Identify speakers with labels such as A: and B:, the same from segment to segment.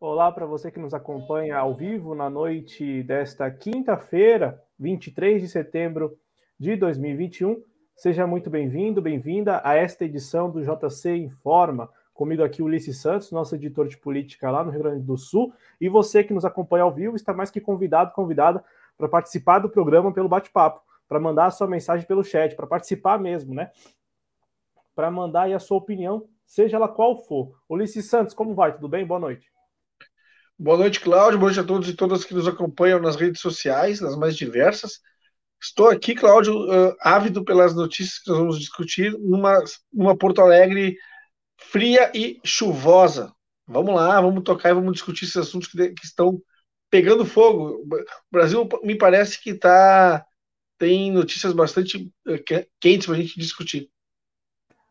A: Olá para você que nos acompanha ao vivo na noite desta quinta-feira, 23 de setembro de 2021. Seja muito bem-vindo, bem-vinda a esta edição do JC Informa. Comigo aqui Ulisses Santos, nosso editor de política lá no Rio Grande do Sul. E você que nos acompanha ao vivo está mais que convidado, convidada para participar do programa pelo bate-papo, para mandar a sua mensagem pelo chat, para participar mesmo, né? Para mandar aí a sua opinião, seja ela qual for. Ulisses Santos, como vai? Tudo bem? Boa noite.
B: Boa noite, Cláudio. Boa noite a todos e todas que nos acompanham nas redes sociais, nas mais diversas. Estou aqui, Cláudio, uh, ávido pelas notícias que nós vamos discutir numa, numa Porto Alegre fria e chuvosa. Vamos lá, vamos tocar e vamos discutir esses assuntos que, que estão pegando fogo. O Brasil me parece que tá, tem notícias bastante uh, quentes para a gente discutir.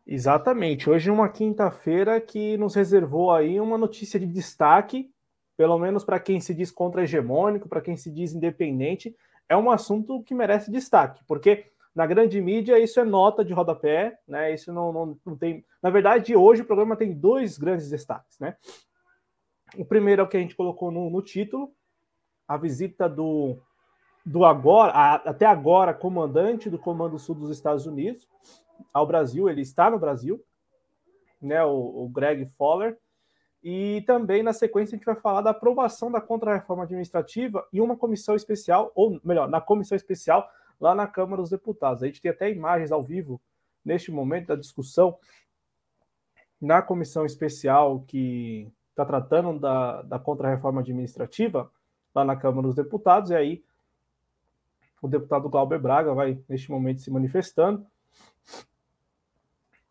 A: Exatamente. Hoje é uma quinta-feira que nos reservou aí uma notícia de destaque pelo menos para quem se diz contra-hegemônico, para quem se diz independente, é um assunto que merece destaque, porque na grande mídia isso é nota de rodapé, né? Isso não, não, não tem. Na verdade, hoje o programa tem dois grandes destaques, né? O primeiro é o que a gente colocou no, no título, a visita do, do agora, a, até agora, comandante do Comando Sul dos Estados Unidos ao Brasil, ele está no Brasil, né? O, o Greg Fowler e também, na sequência, a gente vai falar da aprovação da contra-reforma administrativa em uma comissão especial, ou melhor, na comissão especial lá na Câmara dos Deputados. A gente tem até imagens ao vivo neste momento da discussão na comissão especial que está tratando da, da contra-reforma administrativa lá na Câmara dos Deputados, e aí o deputado Glauber Braga vai, neste momento, se manifestando.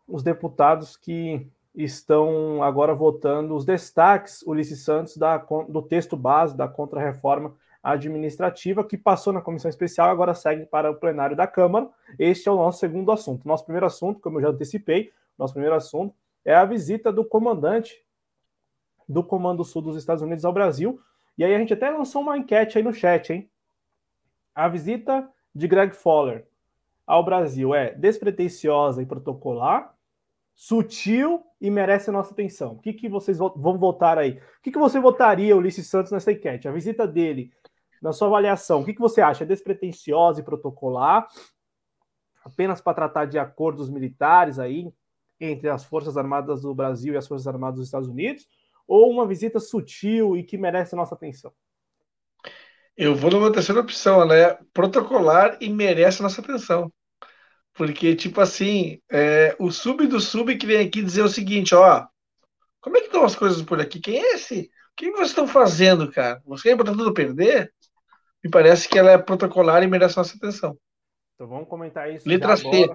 A: Os deputados que estão agora votando os destaques, Ulisses Santos, da, do texto base da contra-reforma administrativa, que passou na comissão especial agora segue para o plenário da Câmara. Este é o nosso segundo assunto. Nosso primeiro assunto, como eu já antecipei, nosso primeiro assunto é a visita do comandante do Comando Sul dos Estados Unidos ao Brasil. E aí a gente até lançou uma enquete aí no chat, hein? A visita de Greg Fowler ao Brasil é despretensiosa e protocolar sutil e merece nossa atenção. O que, que vocês vão votar aí? O que, que você votaria, Ulisses Santos, nessa enquete? A visita dele, na sua avaliação, o que, que você acha? É despretensiosa e protocolar? Apenas para tratar de acordos militares aí entre as Forças Armadas do Brasil e as Forças Armadas dos Estados Unidos? Ou uma visita sutil e que merece nossa atenção?
B: Eu vou numa terceira opção, né? Protocolar e merece nossa atenção. Porque, tipo assim, é, o sub do sub que vem aqui dizer o seguinte, ó, como é que estão as coisas por aqui? Quem é esse? O que vocês estão fazendo, cara? Vocês querem botar tudo perder? Me parece que ela é protocolar e merece nossa atenção.
A: Então vamos comentar isso.
B: Letra C.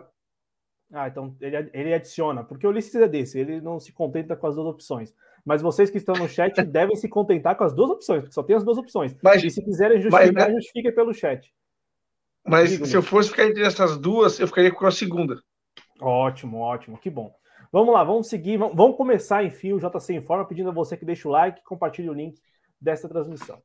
A: Ah, então ele, ele adiciona, porque o Ulisses é desse, ele não se contenta com as duas opções. Mas vocês que estão no chat devem se contentar com as duas opções, porque só tem as duas opções. Mas, e se quiserem justificar, mas, justifiquem pelo chat.
B: Mas Digo, se eu fosse ficar entre essas duas, eu ficaria com a segunda.
A: Ótimo, ótimo, que bom. Vamos lá, vamos seguir, vamos, começar, enfim, o JC Informa, pedindo a você que deixe o like e compartilhe o link desta transmissão.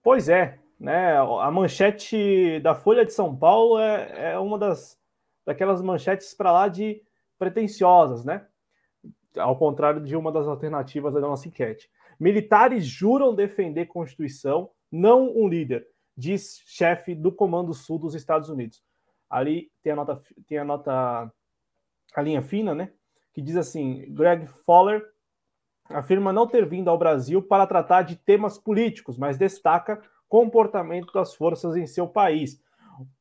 A: Pois é, né? A manchete da Folha de São Paulo é, é uma das daquelas manchetes para lá de pretensiosas, né? Ao contrário de uma das alternativas da nossa enquete. Militares juram defender Constituição, não um líder, diz chefe do Comando Sul dos Estados Unidos. Ali tem a nota, tem a nota, a linha fina, né? Que diz assim: Greg Fowler afirma não ter vindo ao Brasil para tratar de temas políticos, mas destaca comportamento das forças em seu país.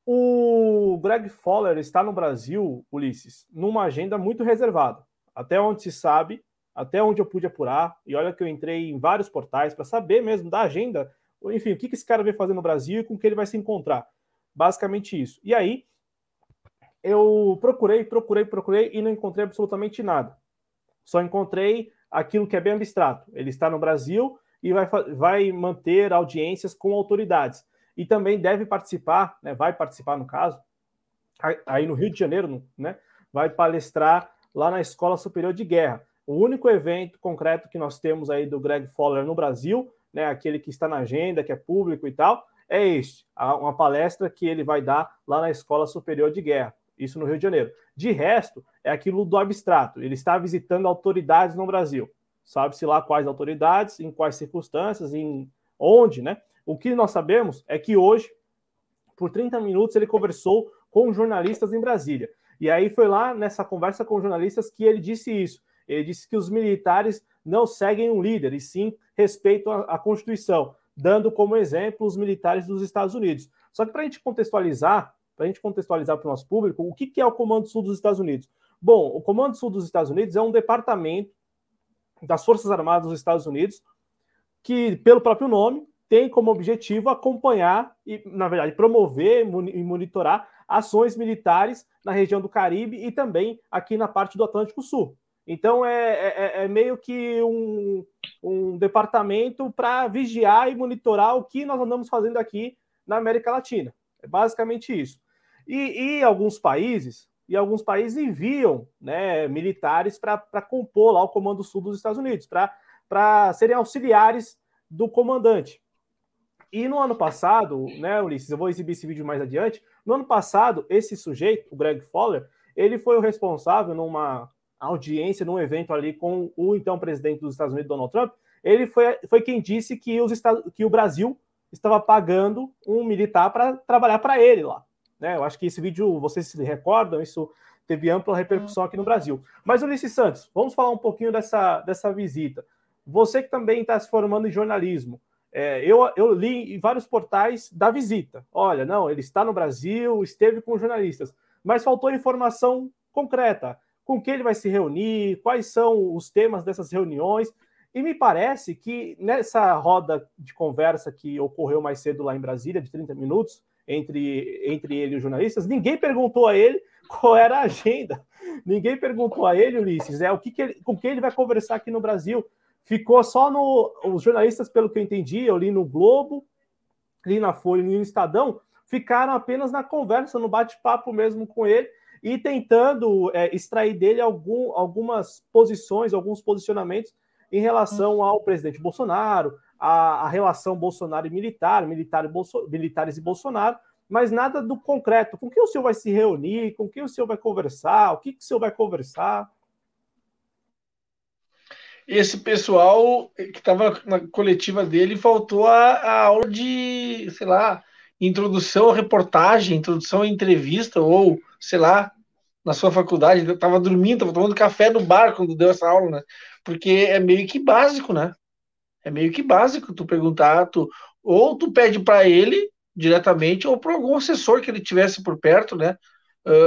A: O Greg Fowler está no Brasil, Ulisses, numa agenda muito reservada até onde se sabe, até onde eu pude apurar, e olha que eu entrei em vários portais para saber mesmo da agenda, enfim, o que, que esse cara vem fazer no Brasil e com que ele vai se encontrar. Basicamente isso. E aí, eu procurei, procurei, procurei e não encontrei absolutamente nada. Só encontrei aquilo que é bem abstrato. Ele está no Brasil e vai, vai manter audiências com autoridades. E também deve participar, né, vai participar no caso, aí no Rio de Janeiro, né, vai palestrar lá na Escola Superior de Guerra. O único evento concreto que nós temos aí do Greg Fowler no Brasil, né, aquele que está na agenda, que é público e tal, é este, uma palestra que ele vai dar lá na Escola Superior de Guerra, isso no Rio de Janeiro. De resto, é aquilo do abstrato. Ele está visitando autoridades no Brasil. Sabe-se lá quais autoridades, em quais circunstâncias, em onde, né? O que nós sabemos é que hoje, por 30 minutos, ele conversou com jornalistas em Brasília. E aí foi lá nessa conversa com jornalistas que ele disse isso. Ele disse que os militares não seguem um líder, e sim respeitam a, a Constituição, dando como exemplo os militares dos Estados Unidos. Só que para a gente contextualizar, para a gente contextualizar para o nosso público, o que, que é o Comando Sul dos Estados Unidos? Bom, o Comando Sul dos Estados Unidos é um departamento das Forças Armadas dos Estados Unidos que, pelo próprio nome, tem como objetivo acompanhar e, na verdade, promover e monitorar ações militares na região do Caribe e também aqui na parte do Atlântico Sul. Então é, é, é, é meio que um, um departamento para vigiar e monitorar o que nós andamos fazendo aqui na América Latina. É basicamente isso. E, e alguns países, e alguns países enviam né, militares para compor lá o Comando Sul dos Estados Unidos, para serem auxiliares do comandante. E no ano passado, né, Ulisses, eu vou exibir esse vídeo mais adiante. No ano passado, esse sujeito, o Greg Fowler, ele foi o responsável numa audiência, num evento ali com o então presidente dos Estados Unidos, Donald Trump, ele foi, foi quem disse que, os Estados, que o Brasil estava pagando um militar para trabalhar para ele lá. Né? Eu acho que esse vídeo, vocês se recordam, isso teve ampla repercussão aqui no Brasil. Mas, Ulisses Santos, vamos falar um pouquinho dessa, dessa visita. Você que também está se formando em jornalismo, é, eu, eu li em vários portais da visita. Olha, não, ele está no Brasil, esteve com jornalistas, mas faltou informação concreta com quem ele vai se reunir, quais são os temas dessas reuniões. E me parece que nessa roda de conversa que ocorreu mais cedo lá em Brasília, de 30 minutos, entre, entre ele e os jornalistas, ninguém perguntou a ele qual era a agenda. Ninguém perguntou a ele, Ulisses, é o que, que ele, com quem ele vai conversar aqui no Brasil. Ficou só no. Os jornalistas, pelo que eu entendi, eu li no Globo, li na Folha, no Estadão, ficaram apenas na conversa, no bate-papo mesmo com ele, e tentando é, extrair dele algum, algumas posições, alguns posicionamentos em relação ao presidente Bolsonaro, a, a relação Bolsonaro e militar, militar e Bolso, militares e Bolsonaro, mas nada do concreto. Com quem o senhor vai se reunir? Com quem o senhor vai conversar? O que, que o senhor vai conversar?
B: Esse pessoal que estava na coletiva dele faltou a, a aula de, sei lá, introdução à reportagem, introdução à entrevista, ou, sei lá, na sua faculdade, eu tava dormindo, tava tomando café no bar quando deu essa aula, né? Porque é meio que básico, né? É meio que básico tu perguntar, tu, ou tu pede para ele diretamente, ou para algum assessor que ele tivesse por perto, né?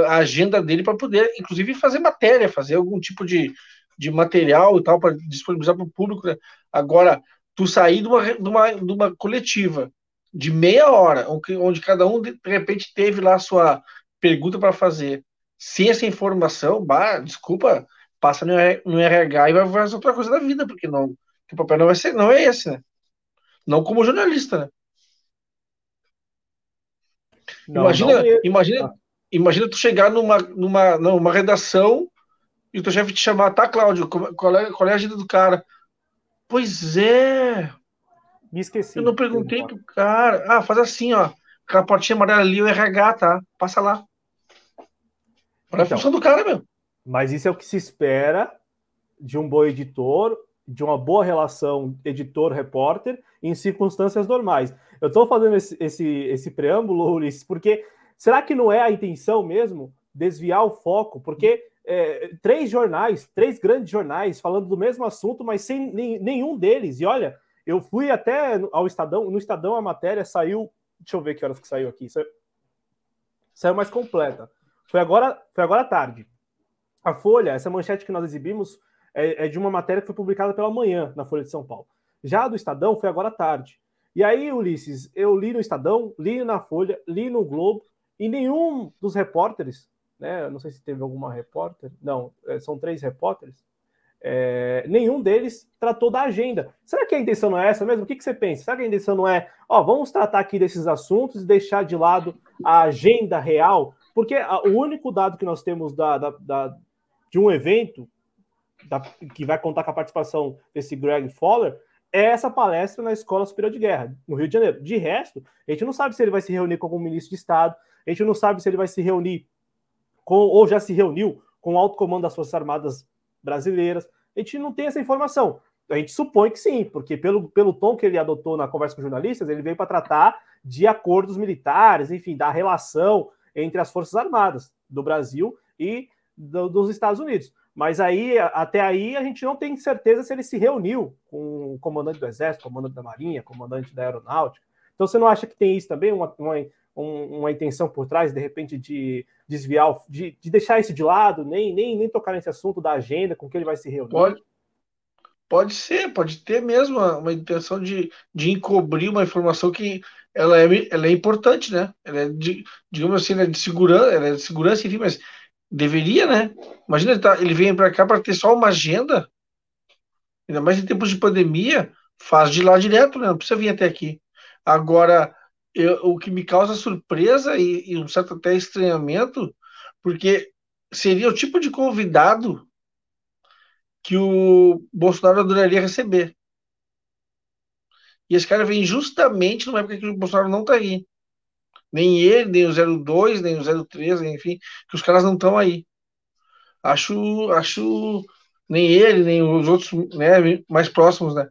B: A agenda dele para poder, inclusive, fazer matéria, fazer algum tipo de, de material e tal, para disponibilizar para o público. Né? Agora, tu sair de uma, de, uma, de uma coletiva de meia hora, onde cada um de repente teve lá a sua pergunta para fazer, sem essa informação, bah, desculpa, passa no, no RH e vai fazer outra coisa da vida, porque não, o papel não vai ser, não é esse, né? Não como jornalista, né? Não, imagina, não imagina, ah. imagina tu chegar numa, numa, numa redação e o teu chefe te chamar, tá, Cláudio, qual é, qual é a agenda do cara? Pois é,
A: me esqueci.
B: Eu não perguntei pro cara. Ah, faz assim, ó. Aquela portinha amarela ali, o RH, tá? Passa lá. Para então, a função do cara, meu.
A: Mas isso é o que se espera de um bom editor, de uma boa relação editor-repórter em circunstâncias normais. Eu estou fazendo esse, esse, esse preâmbulo, Ulisses, porque será que não é a intenção mesmo desviar o foco? Porque é, três jornais, três grandes jornais falando do mesmo assunto, mas sem nenhum deles. E olha, eu fui até ao Estadão, no Estadão a matéria saiu. Deixa eu ver que horas que saiu aqui. Saiu, saiu mais completa. Foi agora, foi agora à tarde. A Folha, essa manchete que nós exibimos, é, é, de uma matéria que foi publicada pela manhã na Folha de São Paulo. Já a do Estadão foi agora à tarde. E aí, Ulisses, eu li no Estadão, li na Folha, li no Globo, e nenhum dos repórteres, né? Não sei se teve alguma repórter, não, é, são três repórteres, é, nenhum deles tratou da agenda. Será que a intenção não é essa mesmo? O que, que você pensa? Será que a intenção não é, ó, vamos tratar aqui desses assuntos e deixar de lado a agenda real? Porque a, o único dado que nós temos da, da, da de um evento da, que vai contar com a participação desse Greg Fowler é essa palestra na Escola Superior de Guerra, no Rio de Janeiro. De resto, a gente não sabe se ele vai se reunir com algum ministro de Estado, a gente não sabe se ele vai se reunir com, ou já se reuniu com o alto comando das Forças Armadas brasileiras. A gente não tem essa informação. A gente supõe que sim, porque pelo, pelo tom que ele adotou na conversa com jornalistas, ele veio para tratar de acordos militares, enfim, da relação entre as Forças Armadas do Brasil e do, dos Estados Unidos. Mas aí, até aí, a gente não tem certeza se ele se reuniu com o comandante do Exército, comandante da Marinha, comandante da Aeronáutica. Então, você não acha que tem isso também, uma, uma, uma intenção por trás, de repente, de desviar, de, de deixar isso de lado, nem, nem, nem tocar nesse assunto da agenda, com que ele vai se reunir?
B: Pode, Pode ser, pode ter mesmo uma, uma intenção de, de encobrir uma informação que ela é, ela é importante, né? Ela é de, digamos assim, é de segurança, ela é de segurança, enfim, mas deveria, né? Imagina ele, tá, ele vem para cá para ter só uma agenda, ainda mais em tempos de pandemia, faz de lá direto, né? Não precisa vir até aqui. Agora, eu, o que me causa surpresa e, e um certo até estranhamento, porque seria o tipo de convidado que o Bolsonaro adoraria receber. E esse cara vem justamente numa época que o Bolsonaro não está aí. Nem ele, nem o 02, nem o 03, enfim, que os caras não estão aí. Acho, acho, nem ele, nem os outros né, mais próximos, né?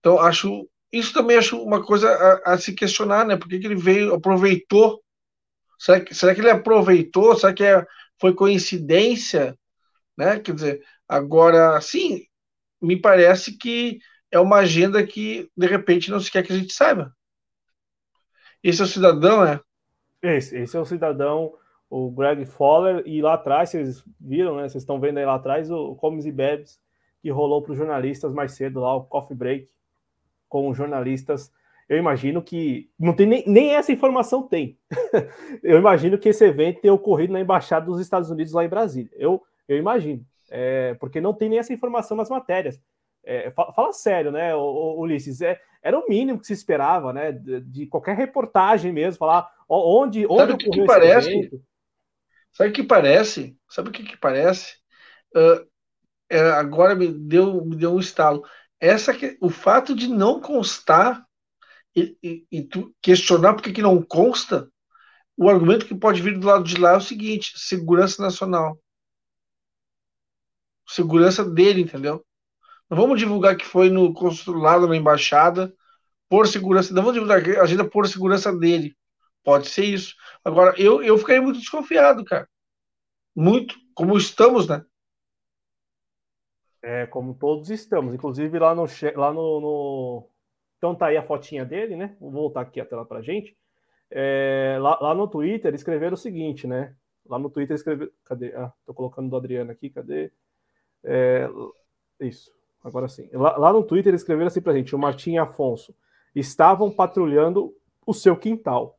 B: Então, acho, isso também acho uma coisa a, a se questionar, né? Por que, que ele veio, aproveitou? Será que, será que ele aproveitou? Será que é, foi coincidência? Né? Quer dizer, Agora, sim, me parece que é uma agenda que, de repente, não se quer que a gente saiba. Esse é o cidadão, é?
A: Esse, esse é o cidadão, o Greg Fowler, e lá atrás, vocês viram, né? Vocês estão vendo aí lá atrás o Comes e Bebes, que rolou para os jornalistas mais cedo lá, o Coffee Break, com jornalistas. Eu imagino que não tem nem, nem essa informação tem. eu imagino que esse evento tenha ocorrido na embaixada dos Estados Unidos lá em Brasília. Eu, eu imagino é, porque não tem nem essa informação nas matérias. É, fala, fala, sério, né, Ulisses? É, era o mínimo que se esperava, né, de, de qualquer reportagem mesmo, falar onde, onde
B: Sabe o que, que parece? Evento. Sabe o que parece? Sabe o que, que parece? Uh, é, agora me deu, me deu um estalo. Essa que, o fato de não constar e, e, e questionar por que, que não consta, o argumento que pode vir do lado de lá é o seguinte: segurança nacional segurança dele, entendeu? Não vamos divulgar que foi no consulado, na embaixada, por segurança. Não vamos divulgar a agenda por segurança dele. Pode ser isso. Agora, eu, eu ficaria muito desconfiado, cara. Muito. Como estamos, né?
A: É, como todos estamos. Inclusive lá no. Lá no, no... Então tá aí a fotinha dele, né? Vou voltar aqui a tela pra gente. É, lá, lá, no Twitter escreveram o seguinte, né? Lá no Twitter escreveram. Cadê? Ah, tô colocando do Adriano aqui, cadê? É, isso, agora sim. Lá, lá, no Twitter escreveram assim pra gente: o Martim e Afonso estavam patrulhando o seu quintal.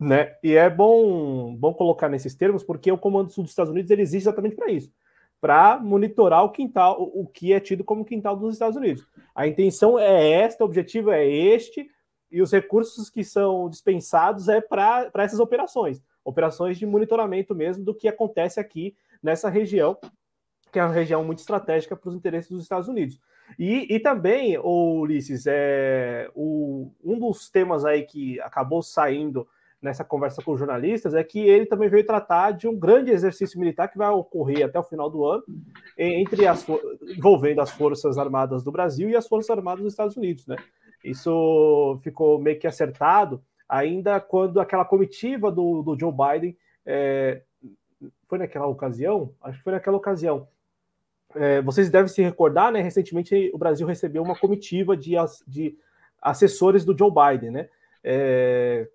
A: Né? E é bom, bom colocar nesses termos, porque o Comando Sul dos Estados Unidos ele existe exatamente para isso para monitorar o quintal, o, que é tido como quintal dos Estados Unidos. A intenção é esta, o objetivo é este, e os recursos que são dispensados é para essas operações operações de monitoramento mesmo do que acontece aqui nessa região que é uma região muito estratégica para os interesses dos Estados Unidos. E, e também, Ulisses, é, o, um dos temas aí que acabou saindo nessa conversa com os jornalistas é que ele também veio tratar de um grande exercício militar que vai ocorrer até o final do ano, entre as, envolvendo as Forças Armadas do Brasil e as Forças Armadas dos Estados Unidos. Né? Isso ficou meio que acertado ainda quando aquela comitiva do, do Joe Biden é, foi naquela ocasião, acho que foi naquela ocasião, é, vocês devem se recordar, né? Recentemente o Brasil recebeu uma comitiva de, de assessores do Joe Biden, né? É,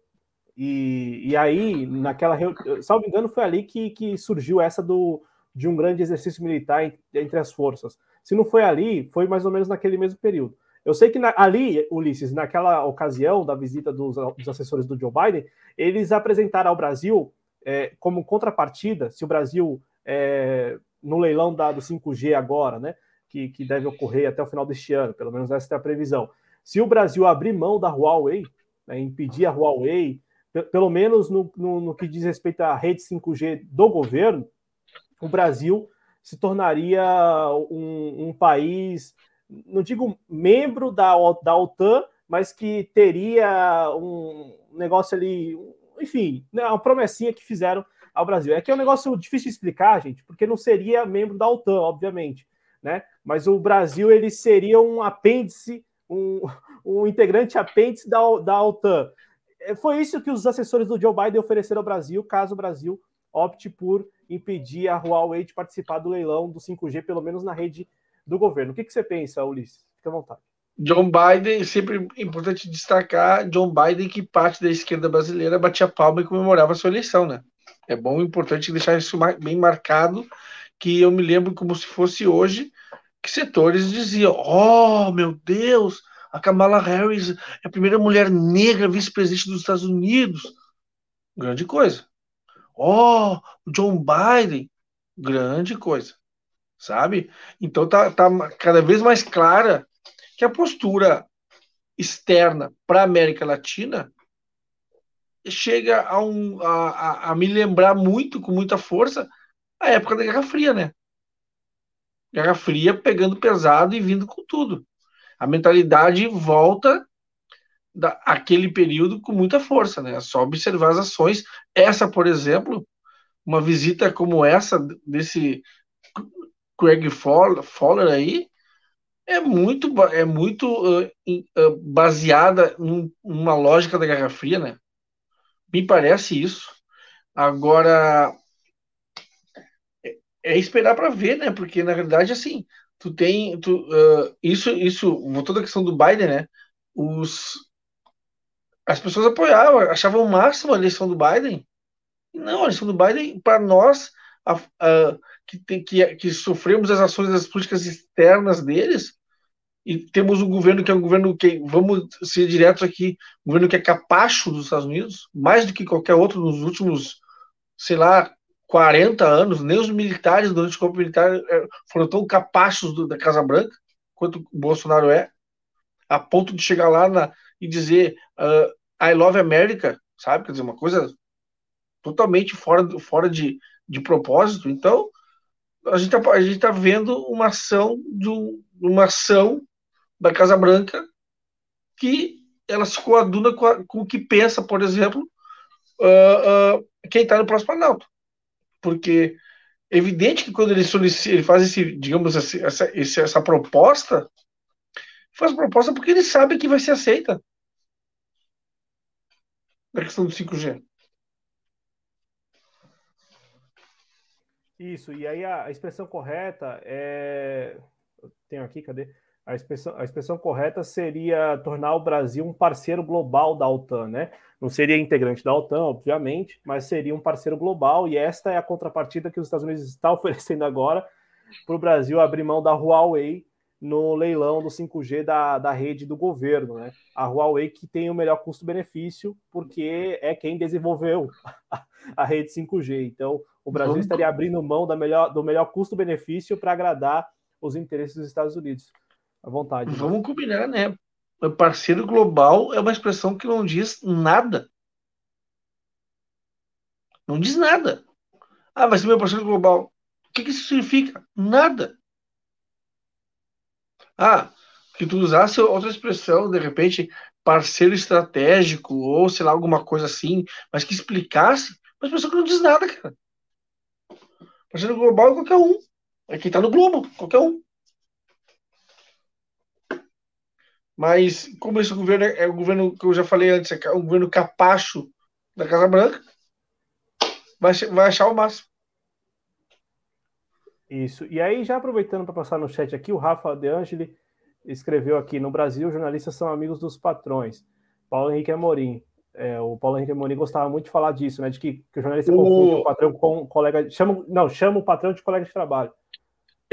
A: e, e aí, naquela salvo engano, foi ali que, que surgiu essa do, de um grande exercício militar entre as forças. Se não foi ali, foi mais ou menos naquele mesmo período. Eu sei que na, ali, Ulisses, naquela ocasião da visita dos, dos, assessores do Joe Biden, eles apresentaram ao Brasil é, como contrapartida, se o Brasil é, no leilão da, do 5G agora, né? Que, que deve ocorrer até o final deste ano, pelo menos essa é a previsão. Se o Brasil abrir mão da Huawei, né, impedir a Huawei, pelo menos no, no, no, que diz respeito à rede 5G do governo, o Brasil se tornaria um, um país não digo membro da, da OTAN, mas que teria um negócio ali, enfim, né, uma promessinha que fizeram ao Brasil. É que é um negócio difícil de explicar, gente, porque não seria membro da OTAN, obviamente, né? Mas o Brasil ele seria um apêndice, um, um integrante apêndice da, da OTAN. É, foi isso que os assessores do Joe Biden ofereceram ao Brasil, caso o Brasil opte por impedir a Huawei de participar do leilão do 5G, pelo menos na rede do governo. O que, que você pensa, Ulisses? Fique à vontade.
B: John Biden, sempre importante destacar, John Biden, que parte da esquerda brasileira batia palma e comemorava a sua eleição, né? É bom e importante deixar isso bem marcado, que eu me lembro como se fosse hoje, que setores diziam, oh, meu Deus, a Kamala Harris é a primeira mulher negra vice-presidente dos Estados Unidos. Grande coisa. Oh, John Biden. Grande coisa. Sabe? Então tá, tá cada vez mais clara que a postura externa para a América Latina chega a, um, a, a, me lembrar muito, com muita força, a época da Guerra Fria, né? Guerra Fria pegando pesado e vindo com tudo a mentalidade volta daquele período com muita força, né? É só observar as ações. Essa, por exemplo, uma visita como essa desse Craig Fowler aí é muito é muito uh, uh, baseada num, numa lógica da Guerra Fria, né? Me parece isso. Agora é, é esperar para ver, né? Porque na verdade assim, tu tem tu, uh, isso isso voltando à questão do Biden né? Os as pessoas apoiavam achavam o máximo a eleição do Biden não a eleição do Biden para nós a, a, que, tem, que que sofremos as ações das políticas externas deles e temos um governo que é um governo que vamos ser diretos aqui um governo que é capacho dos Estados Unidos mais do que qualquer outro nos últimos sei lá 40 anos, nem os militares durante o golpe militar eh, foram tão capazes do, da Casa Branca quanto o Bolsonaro é, a ponto de chegar lá na, e dizer uh, I love America, sabe? Quer dizer, uma coisa totalmente fora, fora de, de propósito. Então, a gente está tá vendo uma ação, uma ação da Casa Branca que ela se coaduna com, a, com o que pensa, por exemplo, uh, uh, quem está no próximo Planalto porque é evidente que quando ele solicita, ele faz esse, digamos, essa, essa, essa proposta, faz proposta porque ele sabe que vai ser aceita. Na questão do 5G.
A: Isso, e aí a, expressão correta é. tenho aqui, cadê? A expressão, a expressão correta seria tornar o Brasil um parceiro global da OTAN, né? Não seria integrante da OTAN, obviamente, mas seria um parceiro global, e esta é a contrapartida que os Estados Unidos está oferecendo agora para o Brasil abrir mão da Huawei no leilão do 5G da, da rede do governo, né? A Huawei que tem o melhor custo-benefício, porque é quem desenvolveu a rede 5G. Então, o Brasil estaria abrindo mão da melhor, do melhor custo-benefício para agradar os interesses dos Estados Unidos. À vontade.
B: Né? Vamos combinar, né? Parceiro global é uma expressão que não diz nada. Não diz nada. Ah, vai ser meu parceiro global. O que, que isso significa? Nada. Ah, que tu usasse outra expressão, de repente, parceiro estratégico, ou sei lá, alguma coisa assim, mas que explicasse, mas pessoa que não diz nada, cara. Parceiro global é qualquer um. É quem tá no globo, qualquer um. Mas, como esse governo é, é o governo que eu já falei antes, é um governo capacho da Casa Branca, vai, vai achar o máximo.
A: Isso. E aí, já aproveitando para passar no chat aqui, o Rafa De Angeli escreveu aqui: no Brasil, jornalistas são amigos dos patrões. Paulo Henrique Amorim. É, o Paulo Henrique Amorim gostava muito de falar disso, né? De que, que o jornalista o... confunde o patrão com o colega. Chama, não, chama o patrão de colega de trabalho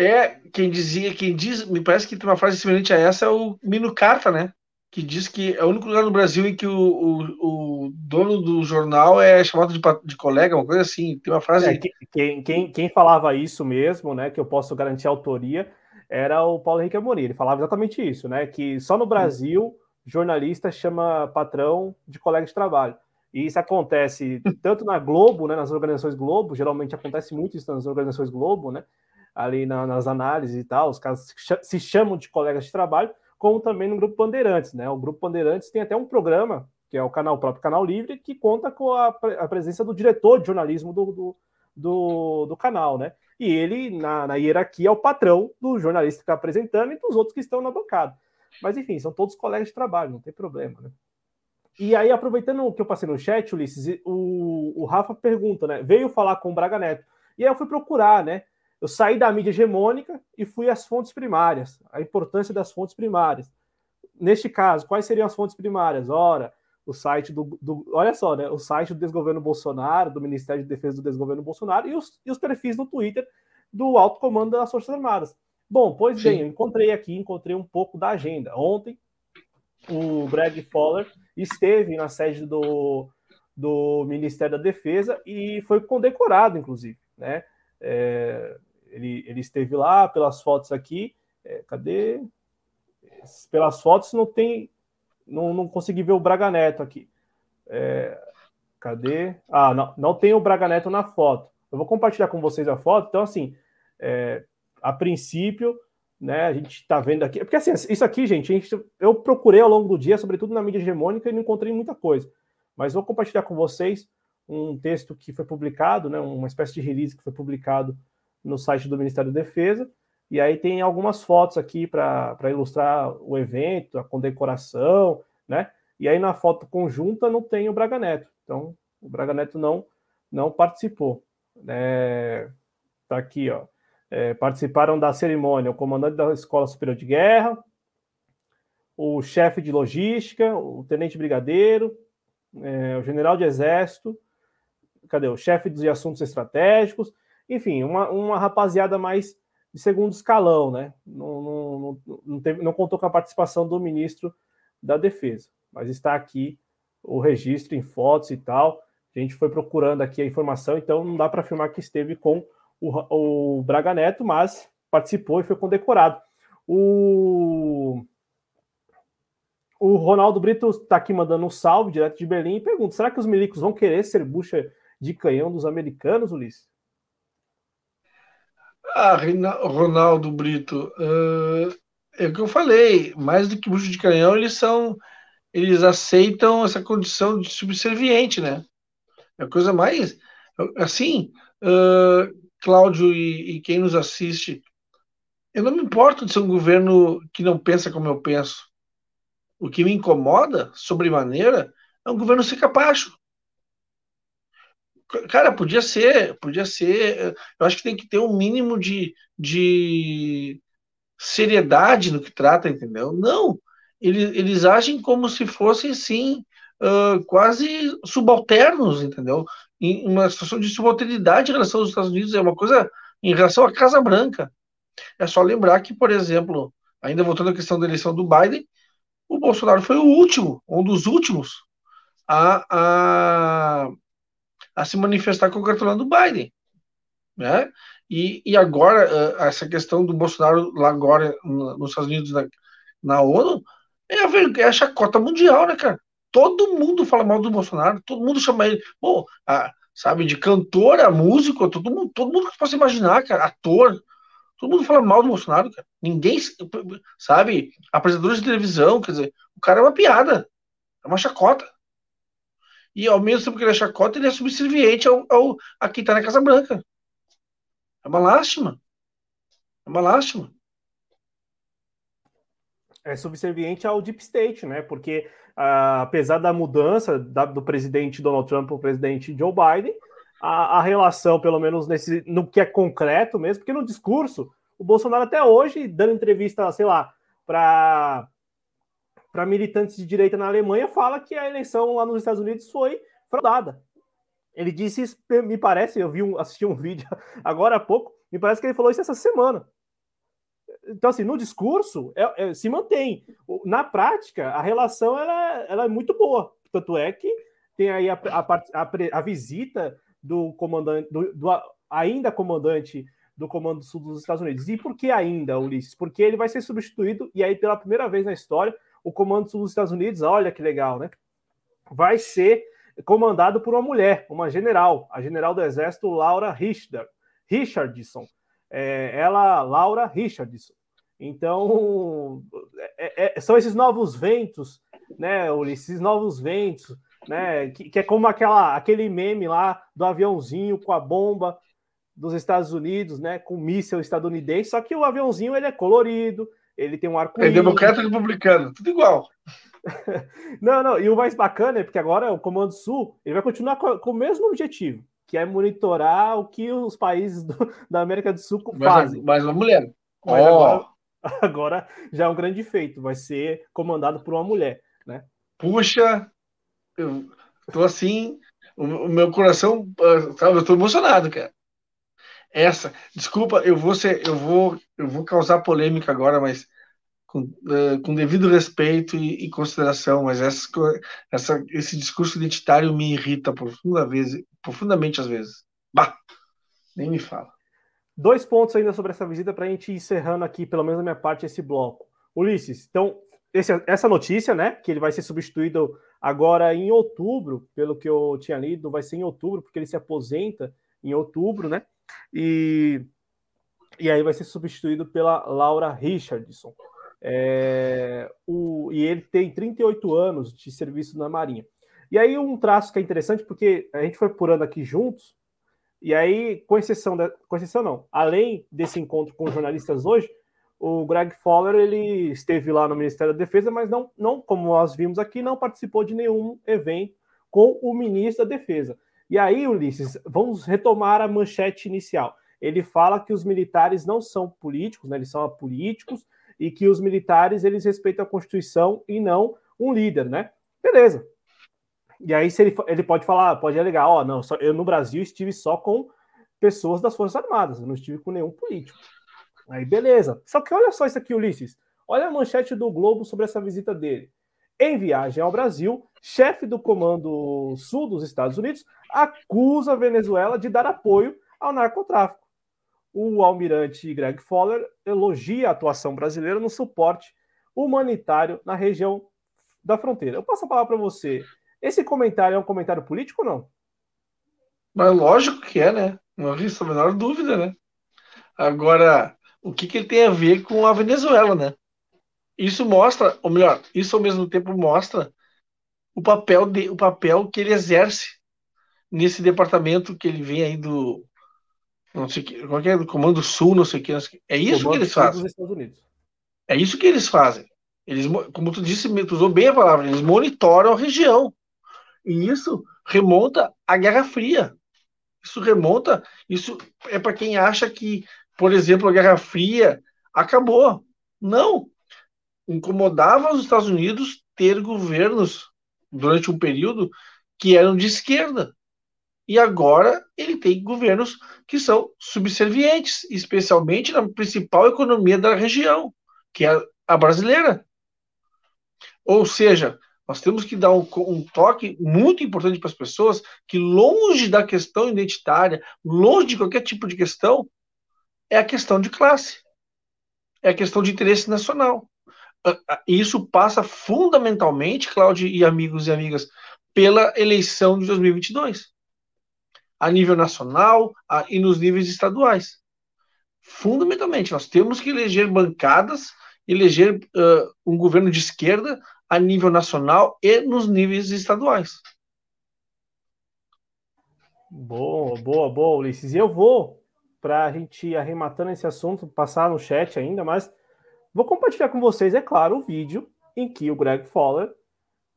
B: é quem dizia, quem diz, me parece que tem uma frase semelhante a essa é o Mino Carta, né? Que diz que é o único lugar no Brasil em que o, o, o dono do jornal é chamado de, de, colega, uma coisa assim. Tem uma frase. É,
A: quem, quem, quem falava isso mesmo, né? Que eu posso garantir autoria, era o Paulo Henrique Amorim. Ele falava exatamente isso, né? Que só no Brasil jornalista chama patrão de colega de trabalho. E isso acontece tanto na Globo, né, nas organizações Globo, geralmente acontece muito isso nas organizações Globo, né? Ali na, nas análises e tal, os caras se chamam de colegas de trabalho, como também no Grupo Bandeirantes, né? O Grupo Bandeirantes tem até um programa, que é o canal o próprio Canal Livre, que conta com a, a presença do diretor de jornalismo do, do, do, do canal, né? E ele, na, na, hierarquia, é o patrão do jornalista que está apresentando e dos outros que estão na bancada. Mas, enfim, são todos colegas de trabalho, não tem problema, né? E aí, aproveitando que eu passei no chat, Ulisses, o, o Rafa pergunta, né? Veio falar com o Braga Neto. E aí eu fui procurar, né? Eu saí da mídia hegemônica e fui às fontes primárias, a importância das fontes primárias. Neste caso, quais seriam as fontes primárias? Ora, o site do, do, olha só, né? O site do desgoverno Bolsonaro, do Ministério de Defesa do desgoverno Bolsonaro e os, e os perfis no Twitter do alto comando das Forças Armadas. Bom, pois Sim. bem, eu encontrei aqui, encontrei um pouco da agenda. Ontem, o Greg Fowler esteve na sede do, do Ministério da Defesa e foi condecorado, inclusive, né? É, ele, ele esteve lá pelas fotos aqui. É, cadê? Pelas fotos não tem não, não consegui ver o Braga Neto aqui. É, cadê? Ah, não, não tem o Braga Neto na foto. Eu vou compartilhar com vocês a foto. Então, assim, é, a princípio, né, a gente está vendo aqui. Porque, assim, isso aqui, gente, gente, eu procurei ao longo do dia, sobretudo na mídia hegemônica, e não encontrei muita coisa. Mas vou compartilhar com vocês um texto que foi publicado, né, uma espécie de release que foi publicado no site do Ministério da Defesa, e aí tem algumas fotos aqui para ilustrar o evento, a condecoração, né? E aí na foto conjunta não tem o Braga Neto. Então, o Braga Neto não, não participou. É, tá aqui, ó. É, participaram da cerimônia o comandante da Escola Superior de Guerra, o chefe de logística, o tenente brigadeiro, é, o general de exército, cadê? O chefe de assuntos estratégicos, enfim, uma, uma rapaziada mais de segundo escalão, né? Não, não, não, teve, não contou com a participação do ministro da Defesa, mas está aqui o registro em fotos e tal. A gente foi procurando aqui a informação, então não dá para afirmar que esteve com o, o Braga Neto, mas participou e foi condecorado. O, o Ronaldo Brito está aqui mandando um salve direto de Berlim e pergunta: será que os milicos vão querer ser bucha de canhão dos americanos, Ulisses?
B: Ah, Ronaldo Brito, uh, é o que eu falei, mais do que bucho de canhão, eles são, eles aceitam essa condição de subserviente, né? É a coisa mais, assim, uh, Cláudio e, e, quem nos assiste, eu não me importo de ser um governo que não pensa como eu penso. O que me incomoda, sobremaneira, é um governo ser capacho. Cara, podia ser, podia ser. Eu acho que tem que ter um mínimo de, de seriedade no que trata, entendeu? Não, eles, eles agem como se fossem, sim, uh, quase subalternos, entendeu? Em uma situação de subalternidade em relação aos Estados Unidos, é uma coisa em relação à Casa Branca. É só lembrar que, por exemplo, ainda voltando à questão da eleição do Biden, o Bolsonaro foi o último, um dos últimos, a, a a se manifestar congratulando o Biden. Né? E, e agora, essa questão do Bolsonaro lá agora nos Estados Unidos, na, na ONU, é a, é a chacota mundial, né, cara? Todo mundo fala mal do Bolsonaro, todo mundo chama ele, bom, a, sabe, de cantor a músico, todo mundo, todo mundo que possa imaginar, cara, ator, todo mundo fala mal do Bolsonaro, cara. Ninguém, sabe, apresentadores de televisão, quer dizer, o cara é uma piada, é uma chacota e ao mesmo tempo que ele é chacota, ele é subserviente ao, ao, a quem está na Casa Branca. É uma lástima. É uma lástima.
A: É subserviente ao Deep State, né? Porque uh, apesar da mudança da, do presidente Donald Trump para o presidente Joe Biden, a, a, relação, pelo menos nesse, no que é concreto mesmo, porque no discurso, o Bolsonaro até hoje, dando entrevista, sei lá, para para militantes de direita na Alemanha, fala que a eleição lá nos Estados Unidos foi fraudada. Ele disse isso, me parece, eu vi um, assisti um vídeo agora há pouco, me parece que ele falou isso essa semana. Então, assim, no discurso é, é, se mantém. Na prática, a relação ela, ela é muito boa. Tanto é que tem aí a, a, a, a visita do comandante, do, do, ainda comandante do Comando Sul dos Estados Unidos. E por que ainda, Ulisses? Porque ele vai ser substituído, e aí pela primeira vez na história, o Comando Sul dos Estados Unidos, olha que legal, né? Vai ser comandado por uma mulher, uma general, a general do Exército Laura Richardson. É, ela, Laura Richardson. Então, é, é, são esses novos ventos, né, Ulisses? Esses novos ventos, né? Que, que, é como aquela, aquele meme lá do aviãozinho com a bomba dos Estados Unidos, né? Com míssil estadunidense, só que o aviãozinho ele é colorido, ele tem um arco.
B: É democrata e republicano, tudo igual.
A: não, não, e o mais bacana é porque agora o Comando Sul ele vai continuar com, com o mesmo objetivo, que é monitorar o que os países do, da América do Sul fazem.
B: Mas uma mulher.
A: Mas oh. agora, agora já é um grande feito, vai ser comandado por uma mulher, né?
B: Puxa, eu tô assim, o, o meu coração, ah, sabe, eu tô emocionado, cara. Essa, desculpa, eu vou ser, eu vou, eu vou causar polêmica agora, mas com, uh, com devido respeito e, e, consideração, mas essa, essa, esse discurso identitário me irrita profunda vez, profundamente às vezes. Bah, nem me fala.
A: Dois pontos ainda sobre essa visita para a gente ir encerrando aqui, pelo menos na minha parte, esse bloco. Ulisses, então, esse, essa notícia, né, que ele vai ser substituído agora em outubro, pelo que eu tinha lido, vai ser em outubro, porque ele se aposenta em outubro, né, e, e aí vai ser substituído pela Laura Richardson. É, o, e ele tem 38 anos de serviço na Marinha. E aí um traço que é interessante, porque a gente foi purando aqui juntos, e aí, com exceção, da, com exceção não, além desse encontro com jornalistas hoje, o Greg Fowler ele esteve lá no Ministério da Defesa, mas não, não, como nós vimos aqui, não participou de nenhum evento com o ministro da Defesa. E aí, Ulisses, vamos retomar a manchete inicial. Ele fala que os militares não são políticos, né, eles são apolíticos, e que os militares eles respeitam a Constituição e não um líder, né? Beleza. E aí, se ele, ele pode falar, pode alegar, ó, oh, não, só, eu no Brasil estive só com pessoas das Forças Armadas, eu não estive com nenhum político. Aí, beleza. Só que olha só isso aqui, Ulisses. Olha a manchete do Globo sobre essa visita dele. Em viagem ao Brasil, chefe do Comando Sul dos Estados Unidos acusa a Venezuela de dar apoio ao narcotráfico. O almirante Greg Fowler elogia a atuação brasileira no suporte humanitário na região da fronteira. Eu passo a palavra para você. Esse comentário é um comentário político ou não?
B: Mas lógico que é, né? Não existe a menor dúvida, né? Agora, o que, que ele tem a ver com a Venezuela, né? Isso mostra, ou melhor, isso ao mesmo tempo mostra o papel, de, o papel que ele exerce nesse departamento que ele vem aí do não sei que, qual é, do Comando Sul, não sei o que, é isso Comando que eles fazem. É isso que eles fazem. Eles, como tu disse, tu usou bem a palavra, eles monitoram a região. E isso remonta à Guerra Fria. Isso remonta, isso é para quem acha que por exemplo, a Guerra Fria acabou. Não. Incomodava os Estados Unidos ter governos durante um período que eram de esquerda. E agora ele tem governos que são subservientes, especialmente na principal economia da região, que é a brasileira. Ou seja, nós temos que dar um, um toque muito importante para as pessoas que, longe da questão identitária, longe de qualquer tipo de questão, é a questão de classe, é a questão de interesse nacional. Isso passa fundamentalmente, Cláudio e amigos e amigas, pela eleição de 2022, a nível nacional e nos níveis estaduais. Fundamentalmente, nós temos que eleger bancadas, eleger uh, um governo de esquerda a nível nacional e nos níveis estaduais.
A: Boa, boa, boa, Ulisses. E eu vou para a gente ir arrematando esse assunto, passar no chat ainda, mas vou compartilhar com vocês, é claro, o vídeo em que o Greg Fowler,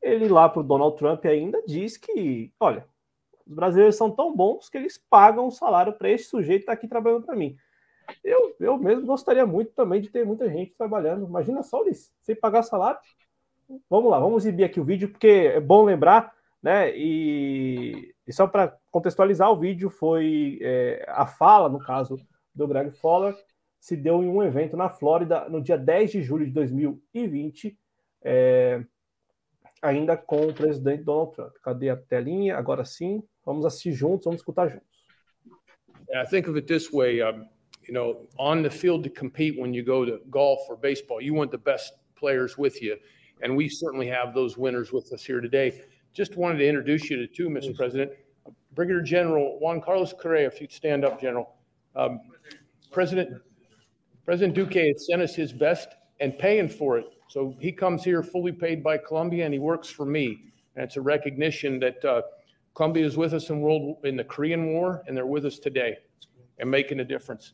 A: ele lá para o Donald Trump ainda diz que, olha, os brasileiros são tão bons que eles pagam o salário para esse sujeito estar tá aqui trabalhando para mim. Eu, eu mesmo gostaria muito também de ter muita gente trabalhando. Imagina só isso, sem pagar salário. Vamos lá, vamos exibir aqui o vídeo, porque é bom lembrar, né? E e só para contextualizar, o vídeo foi é, a fala, no caso do Greg Fowler, se deu em um evento na Flórida no dia 10 de julho de 2020, é, ainda com o presidente Donald Trump. Cadê a telinha? Agora sim, vamos assistir juntos, vamos escutar juntos.
C: I think of it this way, um, you know, on the field to compete when you go to golf or baseball, you want the best players with you, and we certainly have those winners with us here today. just wanted to introduce you to two, Mr. Please. President. Brigadier General Juan Carlos Correa, if you'd stand up, General. Um, President President Duque has sent us his best and paying for it. So he comes here fully paid by Columbia and he works for me. And it's a recognition that uh, Columbia is with us in world in the Korean War and they're with us today and making a difference.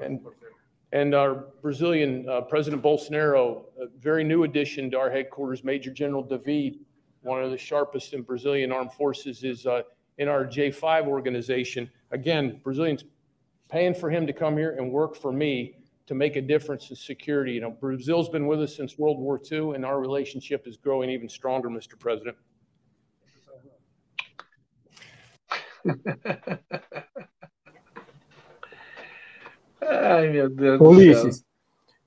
C: And, and our Brazilian uh, President Bolsonaro, a very new addition to our headquarters, Major General David, one of the sharpest in Brazilian armed forces, is uh, in our J5 organization. Again, Brazilians paying for him to come here and work for me to make a difference in security. You know, Brazil's been with us since World War II, and our relationship is growing even stronger, Mr. President.
B: Ai, meu Deus
A: Ulisses, do céu.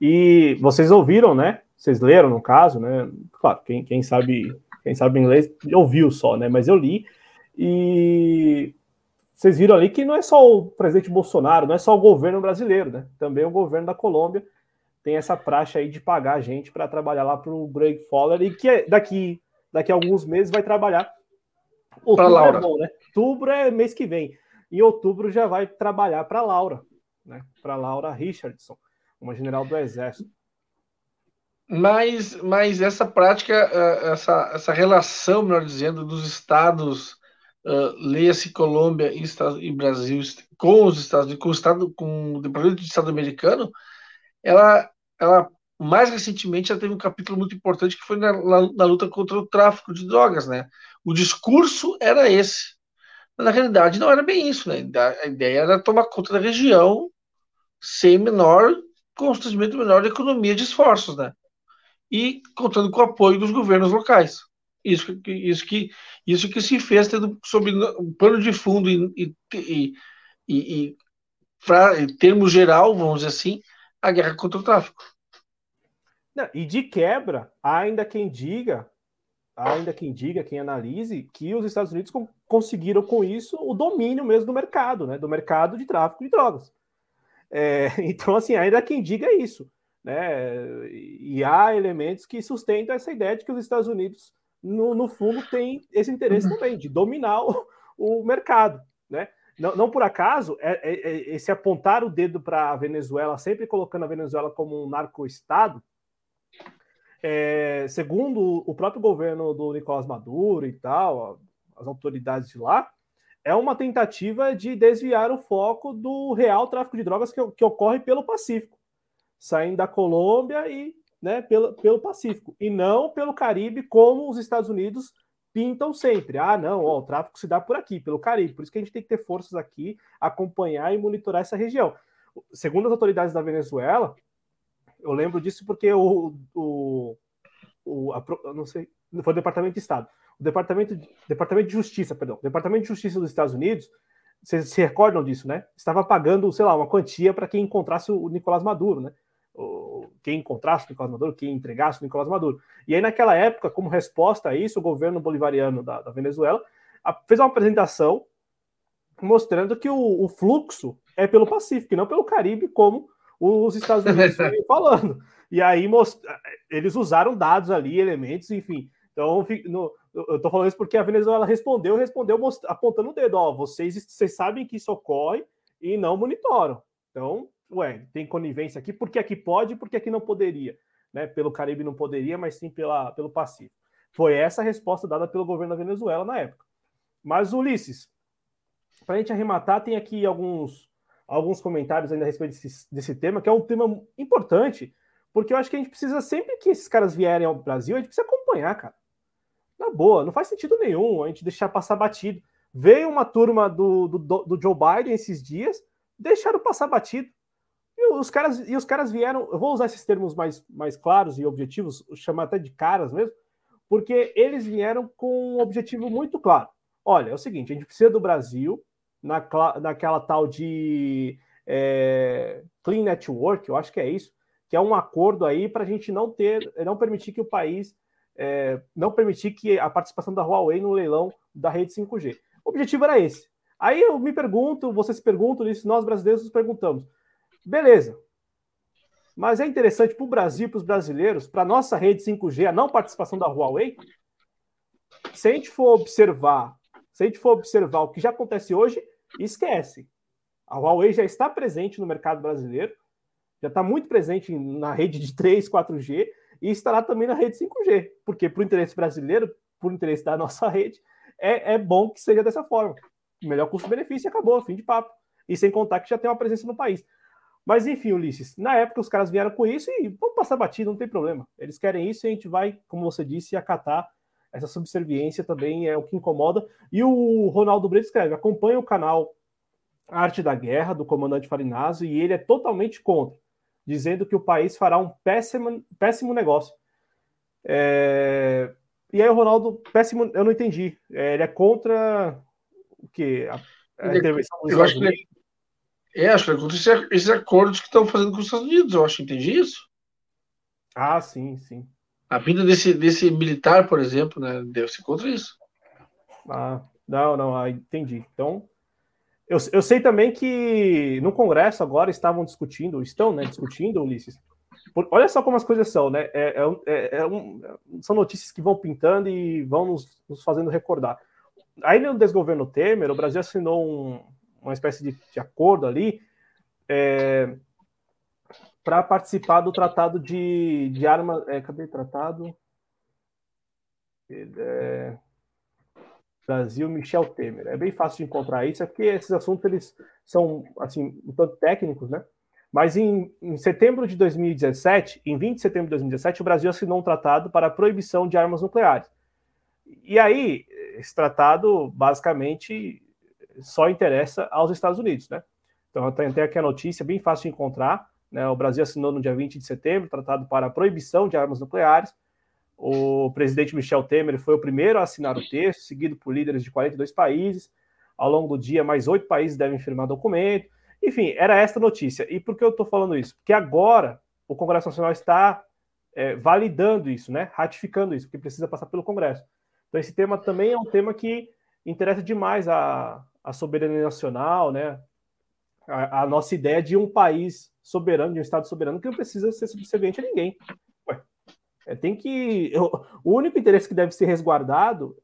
A: E vocês ouviram, né? Vocês leram, no caso, né? Claro, quem, quem sabe quem sabe inglês ouviu só, né? Mas eu li. E vocês viram ali que não é só o presidente Bolsonaro, não é só o governo brasileiro, né? Também o governo da Colômbia tem essa praxe aí de pagar a gente para trabalhar lá para o Greg Fowler e que é daqui, daqui a alguns meses vai trabalhar. Outubro Laura. é bom, né? Outubro é mês que vem. Em outubro já vai trabalhar para Laura, né? Para Laura Richardson, uma general do Exército.
B: Mas, mas essa prática, eh, essa, essa relação, melhor dizendo, dos estados, uh, leia-se Colômbia e, e, Brasil, com os Estados com o, estado, com o Departamento de Estado americano, ela, ela mais recentemente já teve um capítulo muito importante que foi na, na, na luta contra o tráfico de drogas, né? O discurso era esse. Na realidade, não era bem isso, né? A ideia era tomar conta da região sem menor constrangimento menor economia de esforços, né? e contando com o apoio dos governos locais. Isso, isso, que, isso que se fez tendo sob um pano de fundo e, e, e, e pra, em termos geral, vamos dizer assim, a guerra contra o tráfico.
A: Não, e de quebra, ainda quem diga, ainda quem diga, quem analise, que os Estados Unidos conseguiram com isso o domínio mesmo do mercado, né? Do mercado de tráfico de drogas. É, então, assim, ainda quem diga isso. Né? E há elementos que sustentam essa ideia de que os Estados Unidos, no, no fundo, têm esse interesse também de dominar o, o mercado. Né? Não, não, por acaso, é, é, é esse apontar o dedo para a Venezuela, sempre colocando a Venezuela como um narco-estado, é, segundo o próprio governo do Nicolás Maduro e tal, as autoridades de lá, é uma tentativa de desviar o foco do real tráfico de drogas que, que ocorre pelo Pacífico saindo da Colômbia e né, pelo, pelo Pacífico, e não pelo Caribe, como os Estados Unidos pintam sempre. Ah, não, ó, o tráfico se dá por aqui, pelo Caribe. Por isso que a gente tem que ter forças aqui, acompanhar e monitorar essa região. Segundo as autoridades da Venezuela, eu lembro disso porque o, o, o a, não sei, foi o Departamento de Estado. O Departamento, Departamento de Justiça, perdão, Departamento de Justiça dos Estados Unidos, vocês se recordam disso, né? Estava pagando, sei lá, uma quantia para quem encontrasse o Nicolás Maduro, né? Quem encontrasse o Nicolás Maduro, quem entregasse o Nicolás Maduro. E aí, naquela época, como resposta a isso, o governo bolivariano da, da Venezuela fez uma apresentação mostrando que o, o, fluxo é pelo Pacífico, e não pelo Caribe, como os Estados Unidos estão falando. E aí eles usaram dados ali, elementos, enfim. Então, no, eu estou falando isso porque a Venezuela respondeu, respondeu apontando o dedo, ó, vocês, vocês sabem que isso ocorre e não monitoram. Então, ué, tem conivência aqui, porque aqui pode, porque aqui não poderia, né? Pelo Caribe não poderia, mas sim pela, pelo Pacífico. Foi essa a resposta dada pelo governo da Venezuela na época. Mas, Ulisses, para a gente arrematar, tem aqui alguns, alguns comentários ainda a respeito desse, desse tema, que é um tema importante, porque eu acho que a gente precisa, sempre que esses caras vierem ao Brasil, a gente precisa acompanhar, cara. Na boa, não faz sentido nenhum a gente deixar passar batido. Veio uma turma do, do, do Joe Biden esses dias, deixaram passar batido. E os caras, e os caras vieram, eu vou usar esses termos mais, mais claros e objetivos, chamar até de caras mesmo, porque eles vieram com um objetivo muito claro. Olha, é o seguinte, a gente precisa do Brasil na, naquela tal de é, Clean Network, eu acho que é isso, que é um acordo aí para a gente não ter, não permitir que o país, é, não permitir que a participação da Huawei no leilão da rede 5G. O objetivo era esse. Aí eu me pergunto, vocês perguntam isso, nós brasileiros nos perguntamos. Beleza. Mas é interessante para o Brasil, para os brasileiros, para a nossa rede 5G, a não participação da Huawei. Se a gente for observar, se a gente for observar o que já acontece hoje, esquece. A Huawei já está presente no mercado brasileiro, já está muito presente na rede de 3, 4G e estará também na rede 5G, porque para o interesse brasileiro, por interesse da nossa rede, é, é bom que seja dessa forma. Melhor custo-benefício acabou, fim de papo. E sem contar que já tem uma presença no país. Mas enfim, Ulisses, na época os caras vieram com isso e vamos passar batido, não tem problema. Eles querem isso e a gente vai, como você disse, acatar essa subserviência também é o que incomoda. E o Ronaldo Brito escreve: acompanha o canal Arte da Guerra, do comandante Farinazzo, e ele é totalmente contra, dizendo que o país fará um péssimo, péssimo negócio. É... E aí o Ronaldo, péssimo, eu não entendi. É, ele é contra o quê? A,
B: a intervenção dos Estados Unidos? É, acho que é contra esses acordos que estão fazendo com os Estados Unidos, eu acho, entendi isso?
A: Ah, sim, sim.
B: A vinda desse, desse militar, por exemplo, né, deve ser contra isso.
A: Ah, não, não, ah, entendi. Então, eu, eu sei também que no Congresso agora estavam discutindo, estão né, discutindo, Ulisses. Por, olha só como as coisas são, né? É, é, é, é um, são notícias que vão pintando e vão nos, nos, fazendo recordar. Aí no desgoverno Temer, o Brasil assinou um, uma espécie de, de acordo ali é, para participar do tratado de, de armas. É, cadê tratado? É, Brasil, Michel Temer. É bem fácil de encontrar isso, é porque esses assuntos eles são assim um tanto técnicos, né? Mas em, em, setembro de 2017, em 20 de setembro de 2017, o Brasil assinou um tratado para a proibição de armas nucleares. E aí, esse tratado basicamente só interessa aos Estados Unidos, né? Então, tem aqui a notícia, bem fácil de encontrar. Né? O Brasil assinou no dia 20 de setembro o Tratado para a Proibição de Armas Nucleares. O presidente Michel Temer foi o primeiro a assinar o texto, seguido por líderes de 42 países. Ao longo do dia, mais oito países devem firmar documento. Enfim, era esta notícia. E por que eu estou falando isso? Porque agora o Congresso Nacional está é, validando isso, né? ratificando isso, porque precisa passar pelo Congresso. Então, esse tema também é um tema que interessa demais a, a soberania nacional, né? A, a, nossa ideia de um país soberano, de um Estado soberano, que não precisa ser subserviente a ninguém. Ué, é, tem que. O único interesse que deve ser resguardado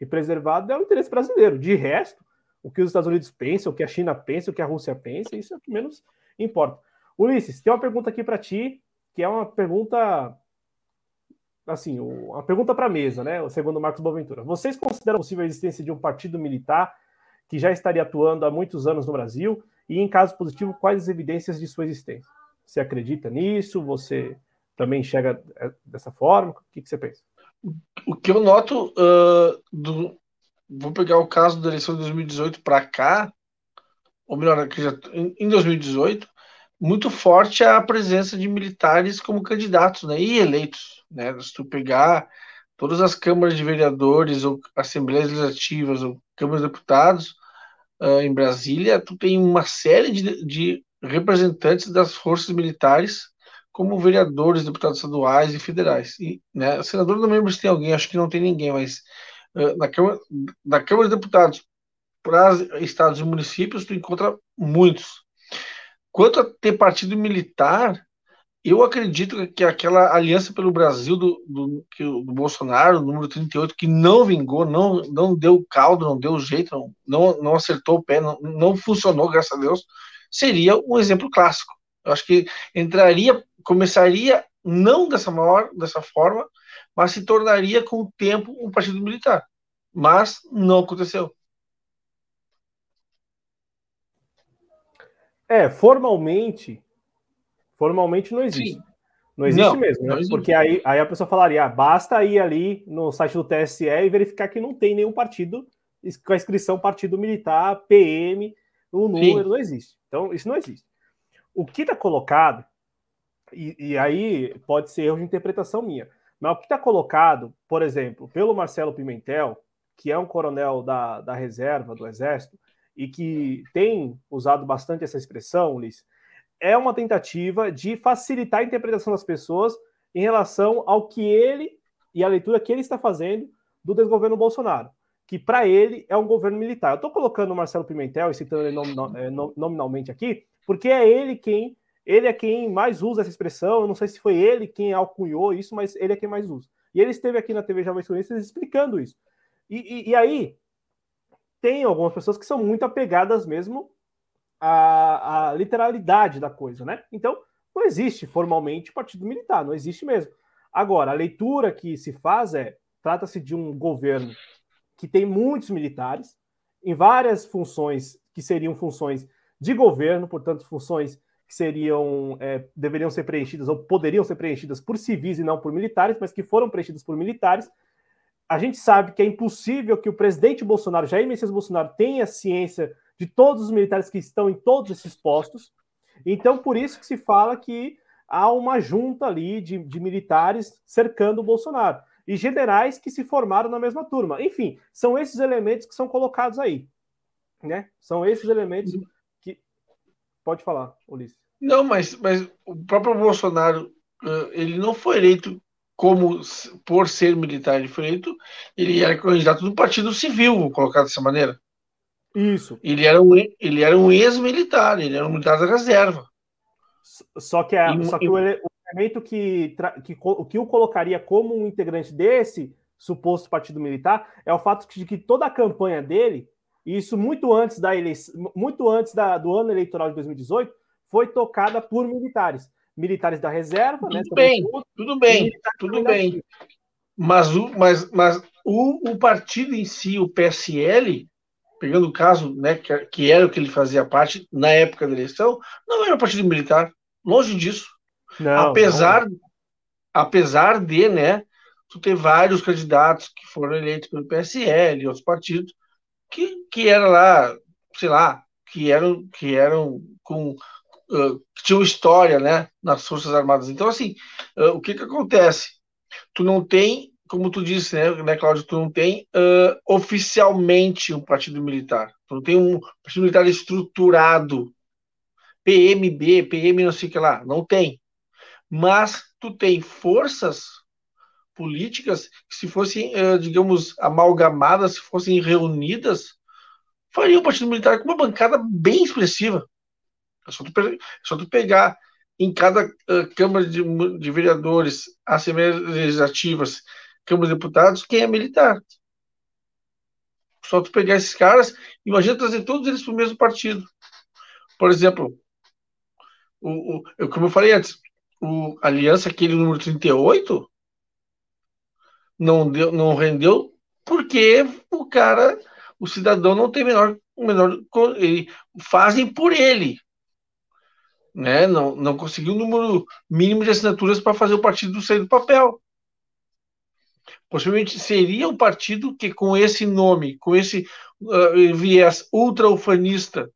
A: e preservado é o interesse brasileiro. De resto, o que os Estados Unidos pensam, o que a China pensa, o que a Rússia pensa, isso é o que menos importa. Ulisses, tem uma pergunta aqui para ti, que é uma pergunta. Assim, uma pergunta para a mesa, né? Segundo Marcos Boaventura. Vocês consideram possível a existência de um partido militar que já estaria atuando há muitos anos no Brasil? E, em caso positivo, quais as evidências de sua existência? Você acredita nisso? Você também enxerga é, dessa forma? O que, que você pensa?
B: O que eu noto uh, do, vou pegar o caso da eleição de 2018 para cá, ou melhor, já, em 2018, muito forte a presença de militares como candidatos né, e eleitos. Né? Se tu pegar todas as câmaras de vereadores, ou assembleias legislativas, ou câmaras de deputados, uh, em Brasília, tu tem uma série de, de representantes das forças militares como vereadores, deputados estaduais e federais. E, né, senador não lembro se tem alguém, acho que não tem ninguém, mas uh, na, Câmara, na Câmara de Deputados para estados e municípios, tu encontra muitos. Quanto a ter partido militar, eu acredito que aquela aliança pelo Brasil do, do, do Bolsonaro, número 38, que não vingou, não, não deu caldo, não deu jeito, não, não, acertou o pé, não, não funcionou, graças a Deus, seria um exemplo clássico. Eu acho que entraria, começaria não dessa maior, dessa forma, mas se tornaria com o tempo um partido militar. Mas não aconteceu.
A: É, formalmente, Formalmente não existe. Sim. Não existe não, mesmo, né? Existe. Porque aí, aí a pessoa falaria, ah, basta ir ali no site do TSE e verificar que não tem nenhum partido com a inscrição partido militar, PM, o número, Sim. não existe. Então, isso não existe. O que está colocado, e, e, aí pode ser erro de interpretação minha, mas o que está colocado, por exemplo, pelo Marcelo Pimentel, que é um coronel da, da reserva do Exército, e que tem usado bastante essa expressão, Ulisses, é uma tentativa de facilitar a interpretação das pessoas em relação ao que ele e a leitura que ele está fazendo do desgoverno Bolsonaro, que para ele é um governo militar. Eu estou colocando o Marcelo Pimentel e citando ele é, nominalmente aqui, porque é ele quem ele é quem mais usa essa expressão. Eu não sei se foi ele quem alcunhou isso, mas ele é quem mais usa. E ele esteve aqui na TV Jovens Cronistas explicando isso. E, e, e aí tem algumas pessoas que são muito apegadas mesmo a, a literalidade da coisa, né? Então, não existe formalmente partido militar, não existe mesmo. Agora, a leitura que se faz é: trata-se de um governo que tem muitos militares, em várias funções que seriam funções de governo, portanto, funções que seriam é, deveriam ser preenchidas ou poderiam ser preenchidas por civis e não por militares, mas que foram preenchidas por militares. A gente sabe que é impossível que o presidente Bolsonaro, Jair Messias Bolsonaro, tenha ciência de todos os militares que estão em todos esses postos. Então, por isso que se fala que há uma junta ali de, de militares cercando o Bolsonaro e generais que se formaram na mesma turma. Enfim, são esses elementos que são colocados aí. Né? São esses elementos que. Pode falar, Ulisses.
B: Não, mas, mas o próprio Bolsonaro, ele não foi eleito como por ser militar, ele foi eleito, ele era candidato do Partido Civil, vou colocar dessa maneira.
A: Isso.
B: Ele era um, ele era um ex-militar, ele era um militar da reserva.
A: Só que, a, e, só que e, o, elemento que, que, que o colocaria como um integrante desse suposto partido militar é o fato de que toda a campanha dele, isso muito antes da eleição, muito antes da, do ano eleitoral de 2018, foi tocada por militares. Militares da reserva,
B: tudo né? Bem, tudo, tudo bem, tudo bem. Mas, o, mas, mas o, o partido em si, o PSL, pegando o caso, né, que, que era o que ele fazia parte na época da eleição, não era partido militar. Longe disso. Não, apesar, não. apesar de, né, tu ter vários candidatos que foram eleitos pelo PSL e outros partidos que, que eram lá, sei lá, que eram, que eram com uh, que tinham história, né, nas forças armadas. Então, assim, uh, o que que acontece? Tu não tem, como tu disse, né, né Cláudio, tu não tem uh, oficialmente um partido militar. Tu não tem um partido militar estruturado. PMB, PM, não sei o que lá, não tem mas tu tem forças políticas que, se fossem, eh, digamos, amalgamadas, se fossem reunidas, fariam o Partido Militar com uma bancada bem expressiva. É só tu, é só tu pegar em cada uh, Câmara de, de Vereadores, Assembleias Legislativas, Câmara de Deputados, quem é militar. Só tu pegar esses caras, imagina trazer todos eles para o mesmo partido. Por exemplo, o, o, como eu falei antes, o Aliança, aquele número 38, não, deu, não rendeu porque o cara, o cidadão não tem menor, menor ele, fazem por ele. Né? Não, não conseguiu o número mínimo de assinaturas para fazer o partido sair do papel. Possivelmente seria um partido que, com esse nome, com esse uh, viés ultra-ufanista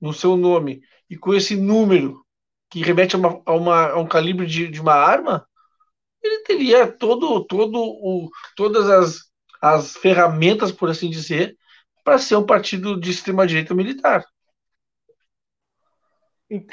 B: no seu nome, e com esse número que remete a, uma, a, uma, a um calibre de, de, uma arma, ele teria todo, todo o, todas as, as ferramentas, por assim dizer, para ser um partido de extrema-direita militar.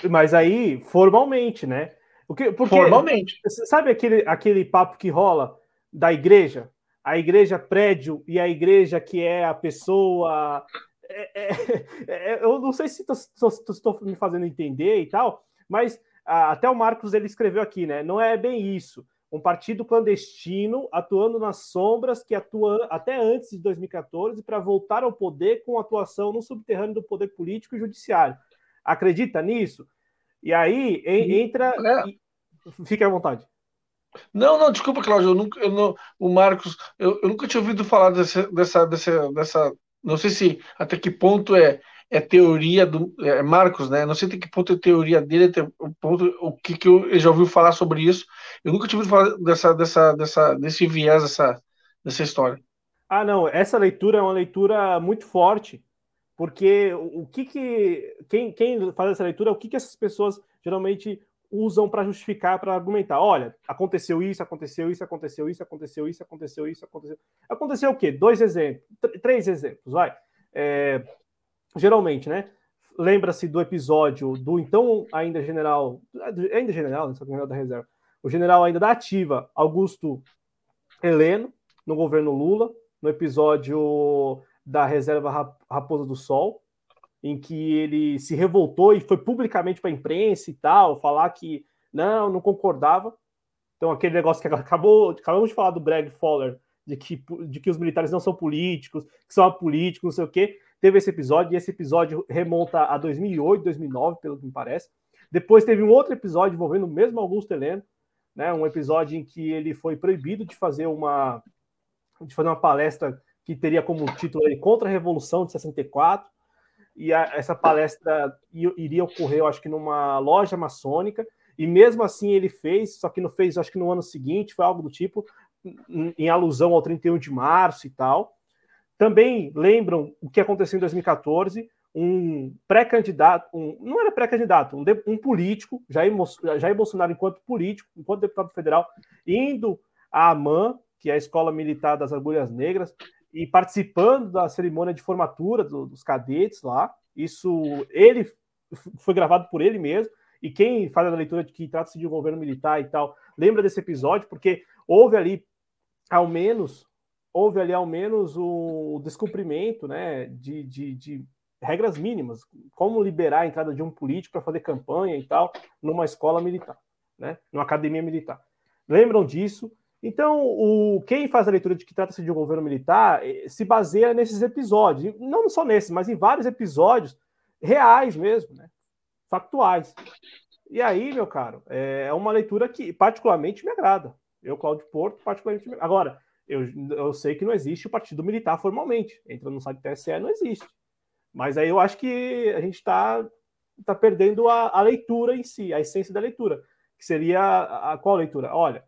A: Mas aí, formalmente, né? Porque, porque,
B: formalmente.
A: Sabe aquele, aquele papo que rola da igreja? A igreja prédio e a igreja que é a pessoa. É, é, é, eu não sei se estou me fazendo entender e tal, mas ah, até o Marcos ele escreveu aqui, né? Não é bem isso. Um partido clandestino atuando nas sombras que atua até antes de 2014 para voltar ao poder com atuação no subterrâneo do poder político e judiciário. Acredita nisso? E aí entra. É. E... Fique à vontade.
B: Não, não, desculpa, Cláudio. Eu nunca, eu não, o Marcos, eu, eu, nunca tinha ouvido falar dessa, dessa, dessa, dessa. Não sei se até que ponto é é teoria do é Marcos, né? Não sei até que ponto é teoria dele, até o ponto o que, que eu, eu, já ouviu falar sobre isso. Eu nunca tinha ouvido falar dessa, dessa, dessa, desse viés dessa, dessa história.
A: Ah, não. Essa leitura é uma leitura muito forte, porque o, o que que quem, quem faz essa leitura, o que que essas pessoas geralmente usam para justificar, para argumentar? Olha, aconteceu isso, aconteceu isso, aconteceu isso, aconteceu isso, aconteceu isso, aconteceu. Aconteceu o quê? Dois exemplos, três exemplos, vai. É, geralmente, né? Lembra-se do episódio do então ainda general, ainda general, né, general da reserva, o general ainda da ativa, Augusto Heleno, no governo Lula, no episódio da reserva Raposa do Sol, em que ele se revoltou e foi publicamente para a imprensa e tal, falar que não, não concordava. Então, aquele negócio que acabou, acabamos de falar do Greg Fowler, de que, de que os militares não são políticos, que são apolíticos, não sei o quê. teve esse episódio, e esse episódio remonta a 2008, 2009, pelo que me parece. Depois teve um outro episódio envolvendo o mesmo Augusto Heleno, né, um episódio em que ele foi proibido de fazer uma de fazer uma palestra que teria como título Contra a Revolução de 64, e a, essa palestra iria ocorrer, eu acho que numa loja maçônica, e mesmo assim ele fez, só que não fez, acho que no ano seguinte, foi algo do tipo, em, em alusão ao 31 de março e tal. Também lembram o que aconteceu em 2014, um pré-candidato, um, não era pré-candidato, um, um, político, Jair, Jair Bolsonaro, enquanto político, enquanto deputado federal, indo à AMAN, que é a Escola Militar das Agulhas Negras, e participando da cerimônia de formatura do, dos cadetes lá. Isso ele foi gravado por ele mesmo. E quem faz a leitura de que trata-se de um governo militar e tal, lembra desse episódio, porque houve ali, ao menos, houve ali ao menos o descumprimento né, de, de, de regras mínimas, como liberar a entrada de um político para fazer campanha e tal, numa escola militar, né, numa academia militar. Lembram disso? Então, o, quem faz a leitura de que trata-se de um governo militar eh, se baseia nesses episódios, não só nesses, mas em vários episódios reais mesmo, né, factuais. E aí, meu caro, é, é uma leitura que particularmente me agrada. Eu, Cláudio Porto, particularmente me... Agora, eu, eu sei que não existe o partido militar formalmente. Entra no site do TSE, não existe. Mas aí eu acho que a gente está tá perdendo a, a, leitura em si, a essência da leitura. Que seria a, a qual leitura? Olha,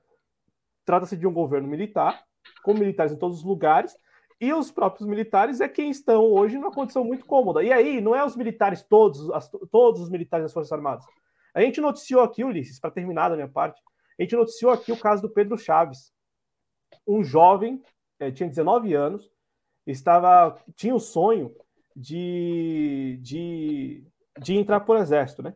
A: trata-se de um governo militar, com militares em todos os lugares, e os próprios militares é quem estão hoje numa condição muito cômoda. E aí, não é os militares todos, as, todos os militares das Forças Armadas. A gente noticiou aqui, Ulisses, para terminar da minha parte, a gente noticiou aqui o caso do Pedro Chaves, um jovem, é, tinha 19 anos, estava tinha o sonho de, de, de entrar por exército, né?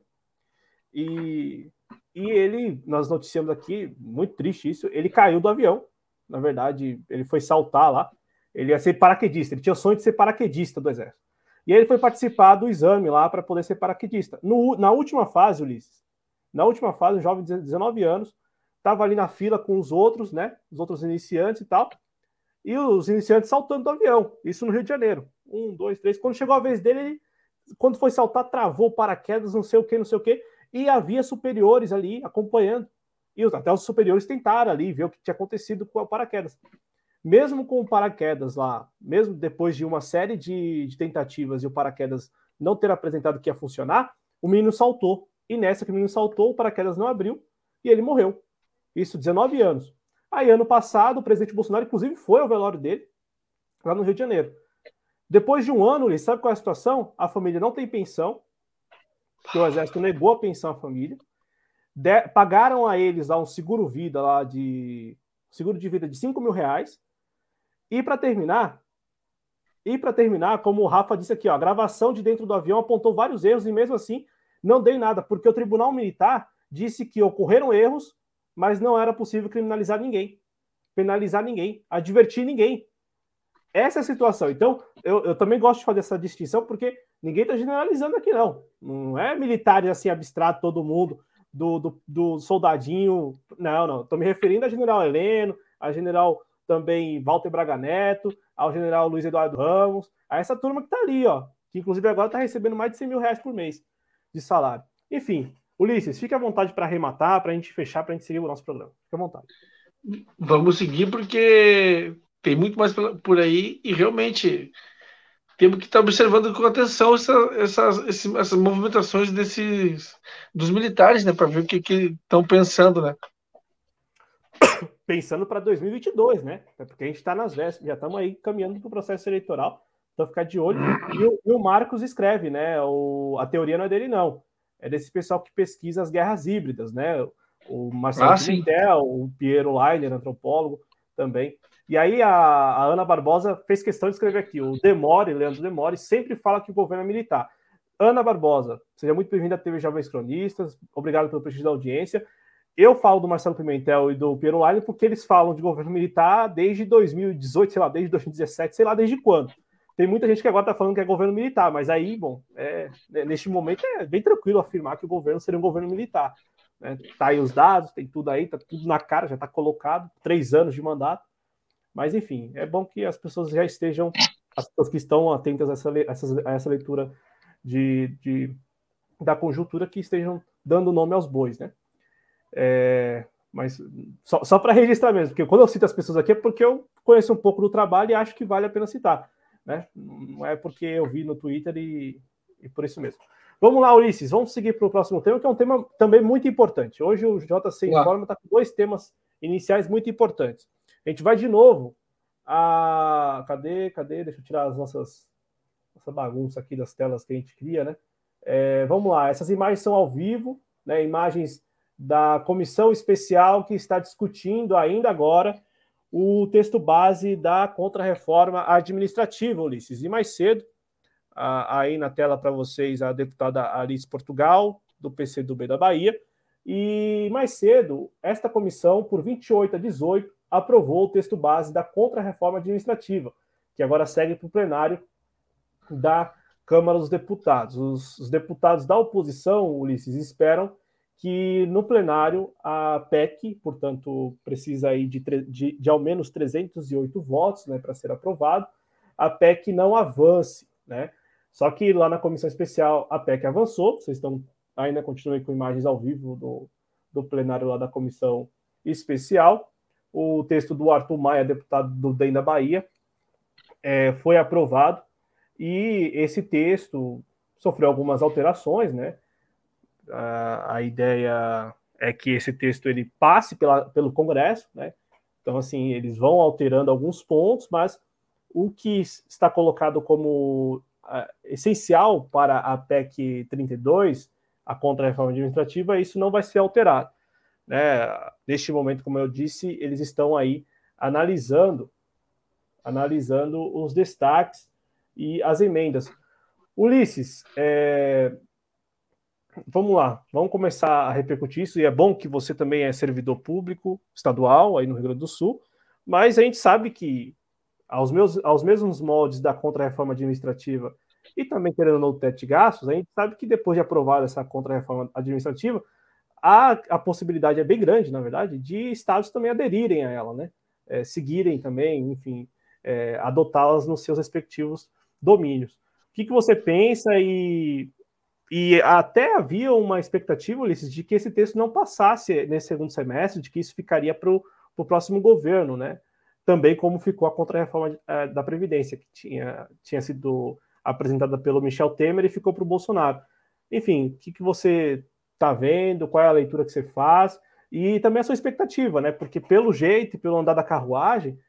A: E, e ele, nós noticiamos aqui, muito triste isso, ele caiu do avião. Na verdade, ele foi saltar lá. Ele ia ser paraquedista, ele tinha o sonho de ser paraquedista do exército. E ele foi participar do exame lá para poder ser paraquedista. No, na última fase, Ulisses, na última fase, um jovem de 19 anos, estava ali na fila com os outros, né? Os outros iniciantes e tal. E os iniciantes saltando do avião. Isso no Rio de Janeiro. Um, dois, três. Quando chegou a vez dele, ele, quando foi saltar, travou paraquedas, não sei o que, não sei o que. E havia superiores ali acompanhando. E até os superiores tentaram ali ver o que tinha acontecido com o paraquedas. Mesmo com o paraquedas lá, mesmo depois de uma série de, de tentativas e o paraquedas não ter apresentado que ia funcionar, o menino saltou. E nessa que o menino saltou, o paraquedas não abriu e ele morreu. Isso, 19 anos. Aí, ano passado, o presidente Bolsonaro, inclusive, foi ao velório dele, lá no Rio de Janeiro. Depois de um ano, ele sabe qual é a situação? A família não tem pensão, porque o Exército negou a pensão à família. De, pagaram a eles lá um seguro vida lá de seguro de vida de 5 mil reais. E para terminar, e para terminar, como o Rafa disse aqui, ó, a gravação de dentro do avião apontou vários erros e mesmo assim não dei nada, porque o Tribunal Militar disse que ocorreram erros mas não era possível criminalizar ninguém, penalizar ninguém, advertir ninguém. Essa é a situação. Então, eu, eu também gosto de fazer essa distinção, porque ninguém está generalizando aqui, não. Não é militares assim, abstrato, todo mundo, do, do, do soldadinho. Não, não. Estou me referindo a general Heleno, a general também Walter Braga Neto, ao general Luiz Eduardo Ramos, a essa turma que está ali, ó, que inclusive agora está recebendo mais de 100 mil reais por mês de salário. Enfim, Ulisses, fique à vontade para arrematar, para a gente fechar, para a gente seguir o nosso programa. Fique à vontade.
B: Vamos seguir, porque tem muito mais por aí e realmente temos que estar observando com atenção essa, essas, essas movimentações desses dos militares, né, para ver o que estão pensando, né?
A: Pensando para 2022, né? Porque a gente está nas vésperas, já estamos aí caminhando para o processo eleitoral, então ficar de olho. E o, e o Marcos escreve, né? O, a teoria não é dele, não é desse pessoal que pesquisa as guerras híbridas, né? O Marcelo ah, Pimentel, o Piero Leiner, antropólogo, também. E aí a, a, Ana Barbosa fez questão de escrever aqui, o Demore, Leandro Demore, sempre fala que o governo é militar. Ana Barbosa, seja muito bem-vinda à TV Jovens Cronistas, obrigado pelo prestígio da audiência. Eu falo do Marcelo Pimentel e do Piero Leiner porque eles falam de governo militar desde 2018, sei lá, desde 2017, sei lá desde quando. Tem muita gente que agora está falando que é governo militar, mas aí, bom, é, né, neste momento é bem tranquilo afirmar que o governo seria um governo militar. Né? Tá aí os dados, tem tudo aí, tá tudo na cara, já está colocado, três anos de mandato. Mas enfim, é bom que as pessoas já estejam as pessoas que estão atentas a essa, a essa leitura de, de, da conjuntura que estejam dando nome aos bois, né? É, mas só, só para registrar mesmo, porque quando eu cito as pessoas aqui é porque eu conheço um pouco do trabalho e acho que vale a pena citar, né? Não é porque eu vi no Twitter e, e por isso mesmo. Vamos lá, Ulisses, vamos seguir para o próximo tema, que é um tema também muito importante. Hoje o JC Informa está com dois temas iniciais muito importantes. A gente vai de novo a. Cadê? Cadê? Deixa eu tirar as nossas. Essa bagunça aqui das telas que a gente cria, né? É, vamos lá, essas imagens são ao vivo, né? Imagens da comissão especial que está discutindo ainda agora o texto base da contrarreforma administrativa, Ulisses. E mais cedo, aí na tela para vocês, a deputada Alice Portugal, do PCdoB da Bahia. E mais cedo, esta comissão, por 28 a 18, aprovou o texto base da contrarreforma administrativa, que agora segue para o plenário da Câmara dos Deputados. Os, os, deputados da oposição, Ulisses, esperam que no plenário a PEC, portanto, precisa aí de, de, de ao menos 308 votos né, para ser aprovado, a PEC não avance. Né? Só que lá na comissão especial a PEC avançou, vocês estão ainda continuem com imagens ao vivo do, do plenário lá da comissão especial. O texto do Arthur Maia, deputado do DEM da Bahia, é, foi aprovado e esse texto sofreu algumas alterações, né? A, a ideia é que esse texto ele passe pela, pelo Congresso, né? Então, assim, eles vão alterando alguns pontos, mas o que está colocado como uh, essencial para a PEC 32, a contra-reforma administrativa, isso não vai ser alterado. Né? Neste momento, como eu disse, eles estão aí analisando, analisando os destaques e as emendas. Ulisses, é, vamos lá, vamos começar a repercutir isso, e é bom que você também é servidor público estadual aí no Rio Grande do Sul, mas a gente sabe que aos, meus, aos mesmos moldes da contra-reforma administrativa e também querendo ou não o teto de gastos, a gente sabe que depois de aprovada essa contra-reforma administrativa, a, a possibilidade é bem grande, na verdade, de estados também aderirem a ela, né? É, seguirem também, enfim, é, adotá-las nos seus respectivos domínios. O que, que você pensa e e até havia uma expectativa, Ulisses, de que esse texto não passasse nesse segundo semestre, de que isso ficaria para o próximo governo, né? Também como ficou a contra-reforma uh, da Previdência, que tinha, tinha sido apresentada pelo Michel Temer e ficou para o Bolsonaro. Enfim, o que, que você está vendo? Qual é a leitura que você faz? E também a sua expectativa, né? Porque pelo jeito pelo andar da carruagem,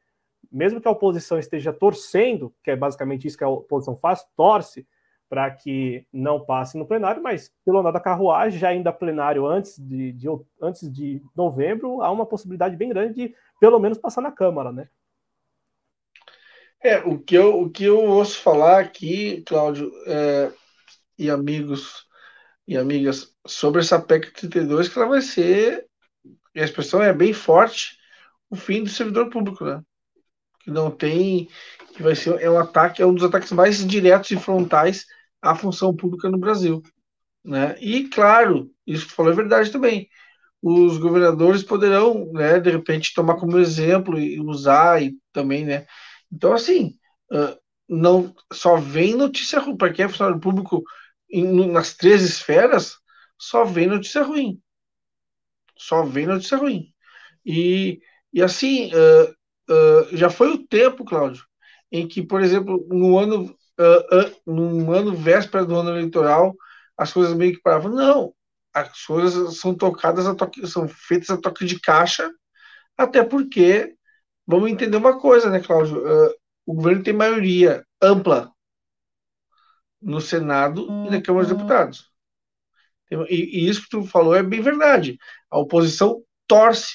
A: mesmo que a oposição esteja torcendo, que é basicamente isso que a oposição faz, torce para que não passe no plenário, mas pelo andar da carruagem, já ainda plenário antes de, de, antes de novembro, há uma possibilidade bem grande de pelo menos passar na Câmara, né?
B: É, o que eu, o que eu ouço falar aqui, Cláudio, é, e amigos e amigas, sobre essa PEC 32, que ela vai ser, a expressão é bem forte, o fim do servidor público, né? Que não tem, que vai ser, é um ataque, é um dos ataques mais diretos e frontais a função pública no Brasil. Né? E, claro, isso que falou é verdade também. Os governadores poderão, né, de repente, tomar como exemplo e usar e também, né? Então, assim, não só vem notícia. Para quem é funcionário público nas três esferas, só vem notícia ruim. Só vem notícia ruim. E, e assim, uh, uh, já foi o tempo, Cláudio, em que, por exemplo, no ano uh, num ano véspera do ano eleitoral, as coisas meio que paravam. Não, as coisas são tocadas toque, são feitas a toque de caixa, até porque vamos entender uma coisa, né, Cláudio? O governo tem maioria ampla no Senado e na Câmara dos uhum. Deputados. E, e, isso que tu falou é bem verdade. A oposição torce,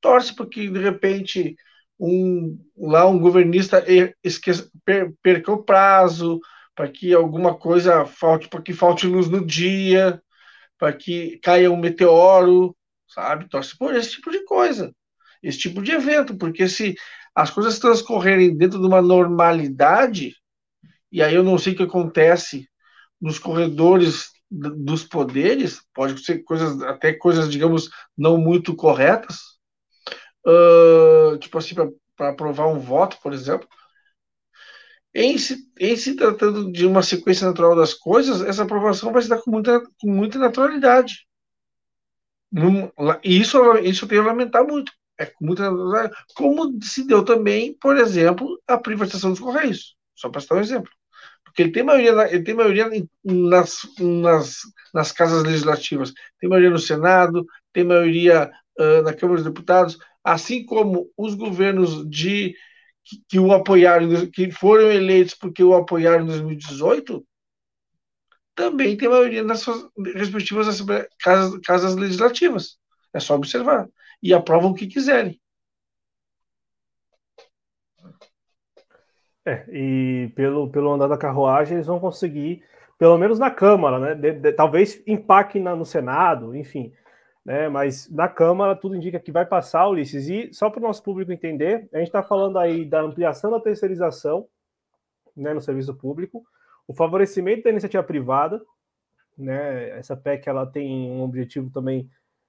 B: torce porque de repente um lá um governista esqueça, per, perca o prazo, para que alguma coisa falte, para que falte luz no dia, para que caia um meteoro, sabe? Torce por esse tipo de coisa, esse tipo de evento, porque se as coisas transcorrerem dentro de uma normalidade, e aí eu não sei o que acontece nos corredores dos poderes, pode ser coisas, até coisas, digamos, não muito corretas, uh, tipo assim, para aprovar um voto, por exemplo. em se, em se tratando de uma sequência natural das coisas, essa aprovação vai se dar com muita, com muita naturalidade. E isso, isso eu tenho a lamentar muito. É com muita naturalidade. Como se deu também, por exemplo, a privatização dos Correios. Só para citar um exemplo. Porque ele tem maioria, ele tem maioria nas, nas, nas casas legislativas, tem maioria no Senado, tem maioria uh, na Câmara dos Deputados, assim como os governos de que, que, o apoiaram, que foram eleitos porque o apoiaram em 2018, também tem maioria nas suas respectivas casas, casas legislativas. É só observar. E aprovam o que quiserem.
A: É, e pelo, pelo andar da carruagem, eles vão conseguir, pelo menos na Câmara, né? De, de, talvez empaque na, no Senado, enfim. Né, mas na Câmara tudo indica que vai passar, Ulisses. E só para o nosso público entender, a gente está falando aí da ampliação da terceirização né, no serviço público, o favorecimento da iniciativa privada, né, essa PEC ela tem um objetivo também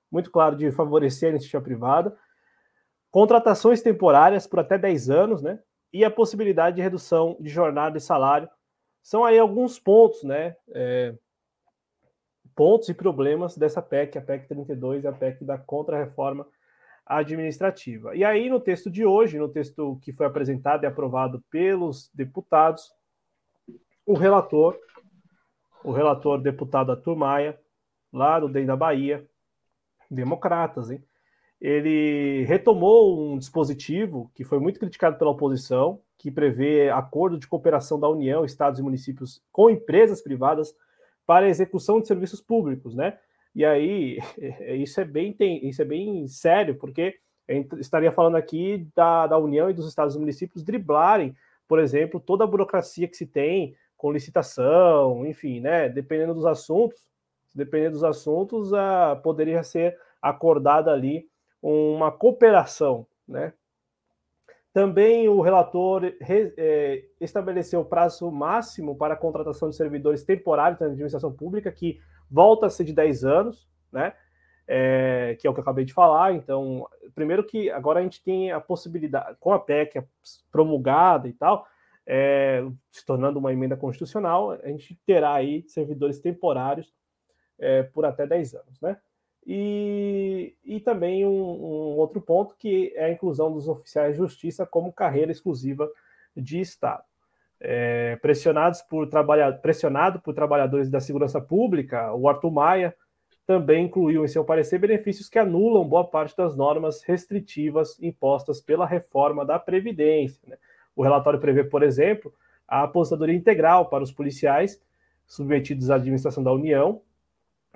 A: muito claro de favorecer a iniciativa privada, contratações temporárias por até 10 anos, né, e a possibilidade de redução de jornada e salário. São aí alguns pontos, né? É, pontos e problemas dessa PEC, a PEC 32 e a PEC da contra-reforma administrativa. E aí, no texto de hoje, no texto que foi apresentado e aprovado pelos deputados, o relator, o relator deputado Arthur Maia, lá do DEM da Bahia, democratas, hein? Ele retomou um dispositivo que foi muito criticado pela oposição, que prevê acordo de cooperação da União, estados e municípios com empresas privadas para a execução de serviços públicos, né? E aí isso é bem isso é bem sério, porque estaria falando aqui da, da União e dos estados e municípios driblarem, por exemplo, toda a burocracia que se tem com licitação, enfim, né? Dependendo dos assuntos, dependendo dos assuntos, uh, poderia ser acordada ali uma cooperação, né? Também o relator re, é, estabeleceu o prazo máximo para a contratação de servidores temporários na administração pública, que volta a ser de 10 anos, né? É, que é o que eu acabei de falar. Então, primeiro que agora a gente tem a possibilidade, com a PEC promulgada e tal, é, se tornando uma emenda constitucional, a gente terá aí servidores temporários é, por até 10 anos, né? E, e também um, um, outro ponto que é a inclusão dos oficiais de justiça como carreira exclusiva de Estado. É, pressionados por trabalhar, pressionado por trabalhadores da segurança pública, o Arthur Maia também incluiu em seu parecer benefícios que anulam boa parte das normas restritivas impostas pela reforma da Previdência. Né? O relatório prevê, por exemplo, a aposentadoria integral para os policiais submetidos à administração da União,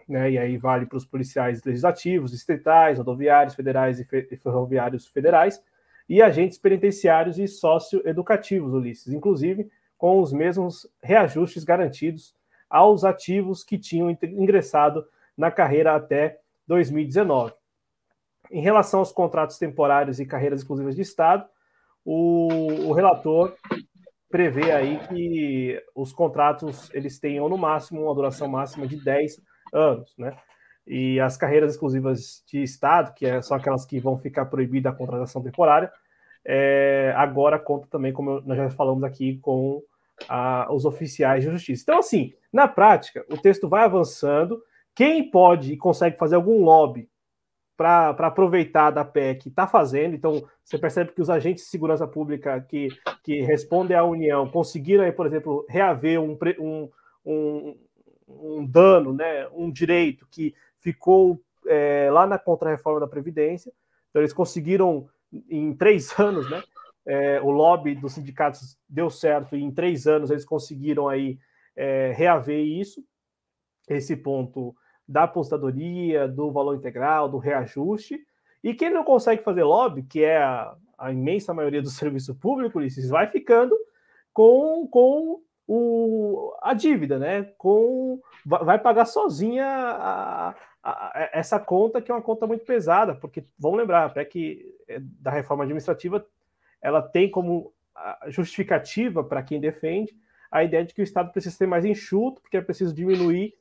A: né? E aí vale para os policiais legislativos, distritais, rodoviários federais e, ferroviários federais, e agentes penitenciários e socioeducativos, Ulisses, inclusive com os mesmos reajustes garantidos aos ativos que tinham ingressado na carreira até 2019. Em relação aos contratos temporários e carreiras exclusivas de Estado, o, o relator prevê aí que os contratos eles tenham no máximo uma duração máxima de 10 anos, né? E as carreiras exclusivas de Estado, que é, são aquelas que vão ficar proibida a contratação temporária, é, agora conta também, como nós já falamos aqui, com a, os oficiais de justiça. Então, assim, na prática, o texto vai avançando. Quem pode e consegue fazer algum lobby para aproveitar da PEC está fazendo. Então, você percebe que os agentes de segurança pública que, que respondem à União conseguiram, aí, por exemplo, reaver um, um, um um dano, né, um direito que ficou é, lá na contra-reforma da Previdência. Então, eles conseguiram, em três anos, né, é, o lobby dos sindicatos deu certo e em três anos eles conseguiram aí é, reaver isso, esse ponto da apostadoria, do valor integral, do reajuste. E quem não consegue fazer lobby, que é a, a imensa maioria do serviço público, Ulisses, vai ficando com, com o, a dívida, né? Com vai pagar sozinha a, a, a, essa conta que é uma conta muito pesada, porque vamos lembrar até que é, da reforma administrativa ela tem como justificativa para quem defende a ideia de que o Estado precisa ser mais enxuto, porque é preciso diminuir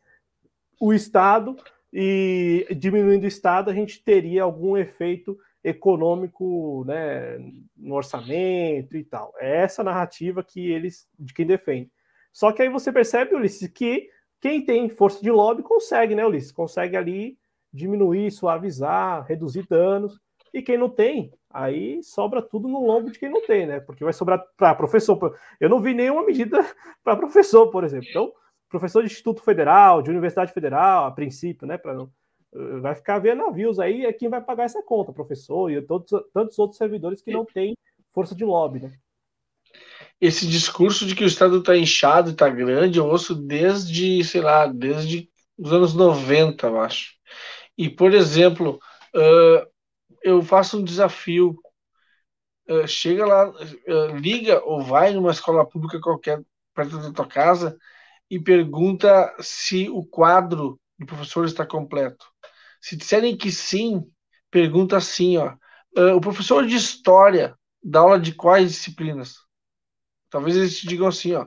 A: o Estado e diminuindo o Estado a gente teria algum efeito econômico, né, no orçamento e tal. É essa narrativa que eles, de quem defende. Só que aí você percebe, Ulisses, que quem tem força de lobby consegue, né, Ulisses? Consegue ali diminuir, suavizar, reduzir danos. E quem não tem, aí sobra tudo no lombo de quem não tem, né? Porque vai sobrar para professor. Eu não vi nenhuma medida para professor, por exemplo. Então, professor de Instituto Federal, de Universidade Federal, a princípio, né? Para não eh, vai ficar vendo navios aí é quem vai pagar essa conta, professor e todos, tantos outros servidores que não têm força de lobby, né?
B: Esse discurso de que o Estado está inchado e está grande, eu ouço desde, sei lá, desde os anos 90, eu acho. E, por exemplo, uh, eu faço um desafio. Uh, chega lá, uh, liga ou vai numa escola pública qualquer perto da tua casa e pergunta se o quadro do professor está completo. Se disserem que sim, pergunta assim, ó. O professor de história dá aula de quais disciplinas? Talvez eles te digam assim, ó.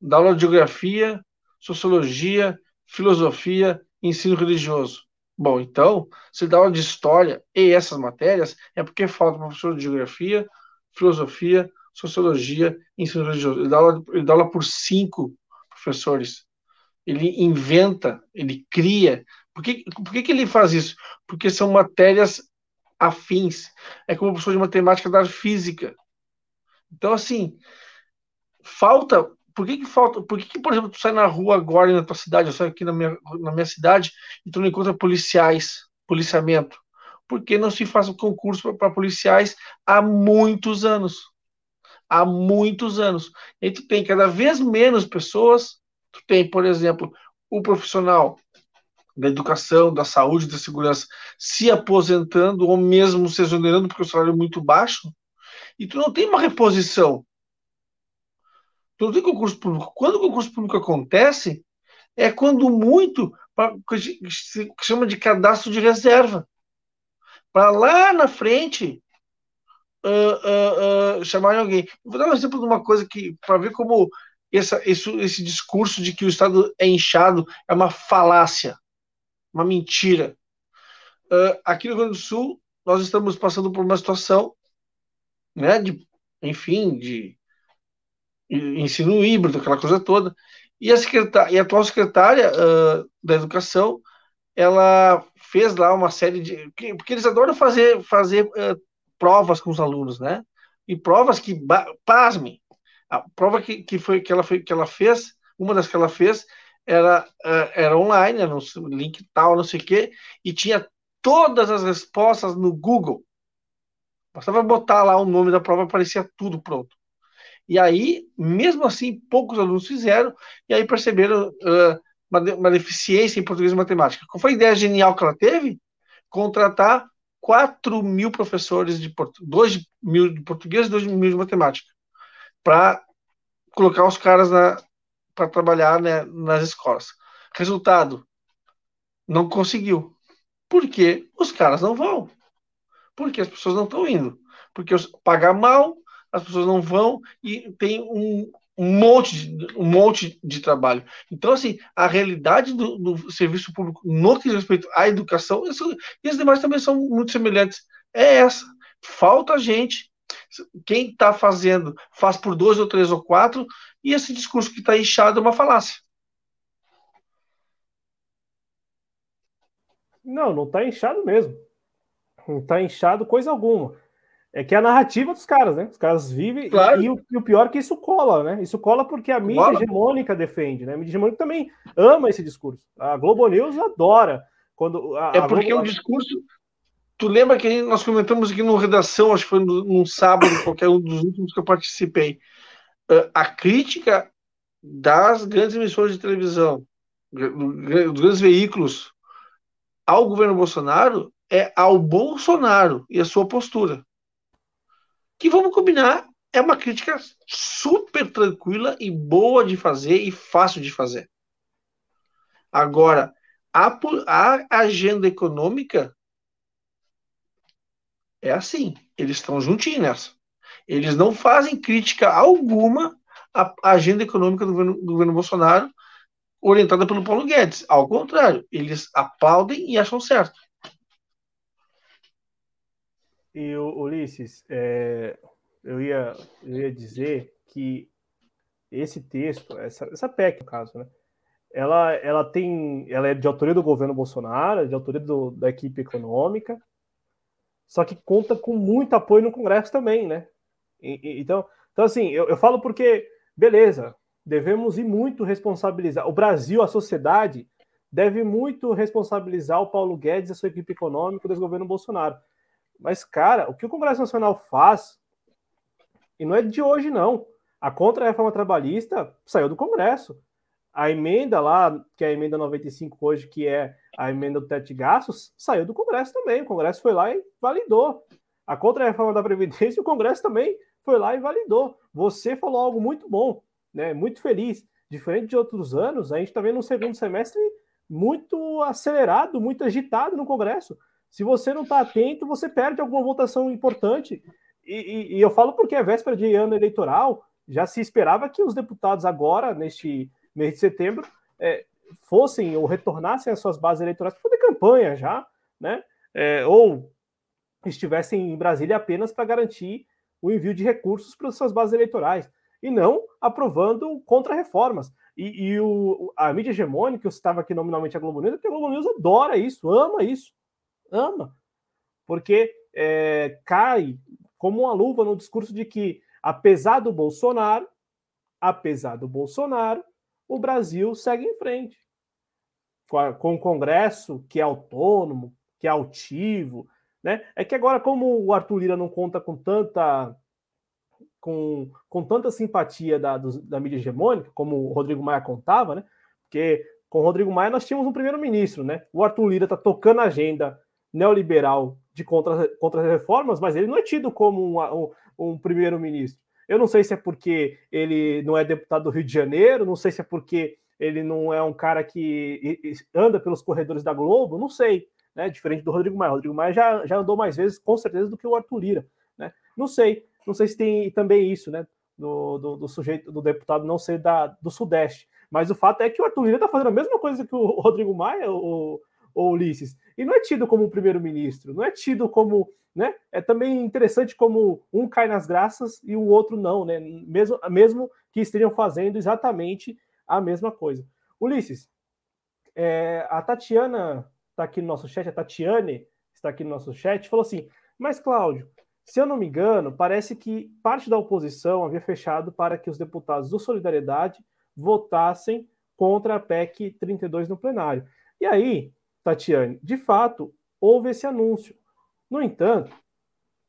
B: Dá aula de geografia, sociologia, filosofia, ensino religioso. Bom, então, se dá aula de história e essas matérias, é porque falta professor de geografia, filosofia, sociologia, ensino religioso. Ele dá aula, ele dá aula por cinco professores. Ele inventa, ele cria. Por que, por que, que ele faz isso? Porque são matérias afins. É como o professor de matemática dar física. Então, assim, falta por que, que falta? Por que, que, por exemplo, tu sai na rua agora na tua cidade, eu saio aqui na minha, na minha cidade e tu não encontra policiais, policiamento? Porque não se faz um concurso para policiais há muitos anos. Há muitos anos. E tu tem cada vez menos pessoas. Tu tem, por exemplo, o profissional da educação, da saúde, da segurança se aposentando ou mesmo se exonerando porque o salário é muito baixo. E tu não tem uma reposição Tu não tem concurso público. Quando o concurso público acontece, é quando muito, que se chama de cadastro de reserva. Para lá na frente uh, uh, uh, chamarem alguém. Vou dar um exemplo de uma coisa que, para ver como essa, esse, esse discurso de que o Estado é inchado é uma falácia, uma mentira. Uh, aqui no Rio Grande do Sul, nós estamos passando por uma situação, né, de, enfim, de ensino híbrido, aquela coisa toda. E a, secretária, e a atual secretária uh, da Educação, ela fez lá uma série de. Porque eles adoram fazer, fazer uh, provas com os alunos, né? E provas que, pasme, a prova que, que, foi, que, ela foi, que ela fez, uma das que ela fez, era, uh, era online, era um link tal, não sei o quê, e tinha todas as respostas no Google. Bastava botar lá o nome da prova, aparecia tudo pronto. E aí, mesmo assim, poucos alunos fizeram, e aí perceberam uh, uma, uma, deficiência em português e matemática. Qual foi a ideia genial que ela teve? Contratar 4 mil professores de português, 2 mil de português e 2 mil de matemática, para colocar os caras para trabalhar né, nas escolas. Resultado, não conseguiu. Por quê? Os caras não vão. Porque as pessoas não estão indo. Porque pagar mal, as pessoas não vão e tem um, um monte, de, um monte de trabalho. Então, assim, a realidade do, do serviço público no que diz respeito à educação, isso, e as demais também são muito semelhantes. É essa. Falta gente. Quem está fazendo faz por dois ou três ou quatro, e esse discurso que está inchado é uma falácia.
A: Não, não está inchado mesmo. Não está inchado coisa alguma. É que é a narrativa dos caras, né? Os caras vivem. Claro. E, o, e, o, pior é que isso cola, né? Isso cola porque a mídia cola. hegemônica defende, né? A mídia hegemônica também ama esse discurso. A Globo News adora. Quando a,
B: é porque Globo... é um discurso. Tu lembra que nós comentamos aqui no Redação, acho que foi num sábado, qualquer um dos últimos que eu participei. A crítica das grandes emissoras de televisão, dos grandes veículos ao governo Bolsonaro é ao Bolsonaro e a sua postura que vamos combinar, é uma crítica super tranquila e boa de fazer e fácil de fazer. Agora, a, a agenda econômica é assim, eles estão juntinhos nessa. Eles não fazem crítica alguma à agenda econômica do governo, do governo Bolsonaro, orientada pelo Paulo Guedes. Ao contrário, eles aplaudem e acham certo.
A: E Ulisses, é, eu, ia, eu ia dizer que esse texto, essa, essa PEC, no caso, né? Ela, ela tem, ela é de autoria do governo Bolsonaro, é de autoria do, da equipe econômica, só que conta com muito apoio no Congresso também, né? E, e, então, então, assim, eu, eu falo porque, beleza, devemos ir muito responsabilizar. O Brasil, a sociedade, deve muito responsabilizar o Paulo Guedes e a sua equipe econômica do governo Bolsonaro. Mas, cara, o que o Congresso Nacional faz, e não é de hoje, não. A contra-reforma trabalhista saiu do Congresso. A emenda lá, que é a emenda 95 hoje, que é a emenda do teto de gastos, saiu do Congresso também. O Congresso foi lá e validou. A contra-reforma da Previdência, o Congresso também foi lá e validou. Você falou algo muito bom, né? Muito feliz. Diferente de outros anos, a gente está vendo um segundo semestre muito acelerado, muito agitado no Congresso. Se você não está atento, você perde alguma votação importante. E, e, e, eu falo porque é véspera de ano eleitoral, já se esperava que os deputados agora, neste mês de setembro, é, fossem ou retornassem às suas bases eleitorais para fazer campanha já, né? É, ou estivessem em Brasília apenas para garantir o envio de recursos para as suas bases eleitorais, e não aprovando contra-reformas. E, e o, a mídia hegemônica, eu estava aqui nominalmente a Globo News, porque a Globo News adora isso, ama isso ama, porque é, cai como uma luva no discurso de que, apesar do Bolsonaro, apesar do Bolsonaro, o Brasil segue em frente. Com, o Congresso, que é autônomo, que é altivo, né? É que agora, como o Arthur Lira não conta com tanta com, com tanta simpatia da, do, da mídia hegemônica, como o Rodrigo Maia contava, né? Porque com o Rodrigo Maia nós tínhamos um primeiro-ministro, né? O Arthur Lira está tocando a agenda neoliberal de contra, contra reformas, mas ele não é tido como um, um, um primeiro-ministro. Eu não sei se é porque ele não é deputado do Rio de Janeiro, não sei se é porque ele não é um cara que anda pelos corredores da Globo, não sei, né? Diferente do Rodrigo Maia. O Rodrigo Maia já, já andou mais vezes, com certeza, do que o Arthur Lira, né? Não sei, não sei se tem também isso, né? Do, do, do sujeito, do deputado não ser da, do Sudeste. Mas o fato é que o Arthur Lira está fazendo a mesma coisa que o Rodrigo Maia, o, o Ulisses e não é tido como um primeiro-ministro, não é tido como, né? É também interessante como um cai nas graças e o outro não, né? Mesmo, mesmo que estejam fazendo exatamente a mesma coisa. Ulisses, é, a Tatiana está aqui no nosso chat, a Tatiane está aqui no nosso chat, falou assim: Mas, Cláudio, se eu não me engano, parece que parte da oposição havia fechado para que os deputados do Solidariedade votassem contra a PEC 32 no plenário. E aí, Tatiane, de fato, houve esse anúncio. No entanto,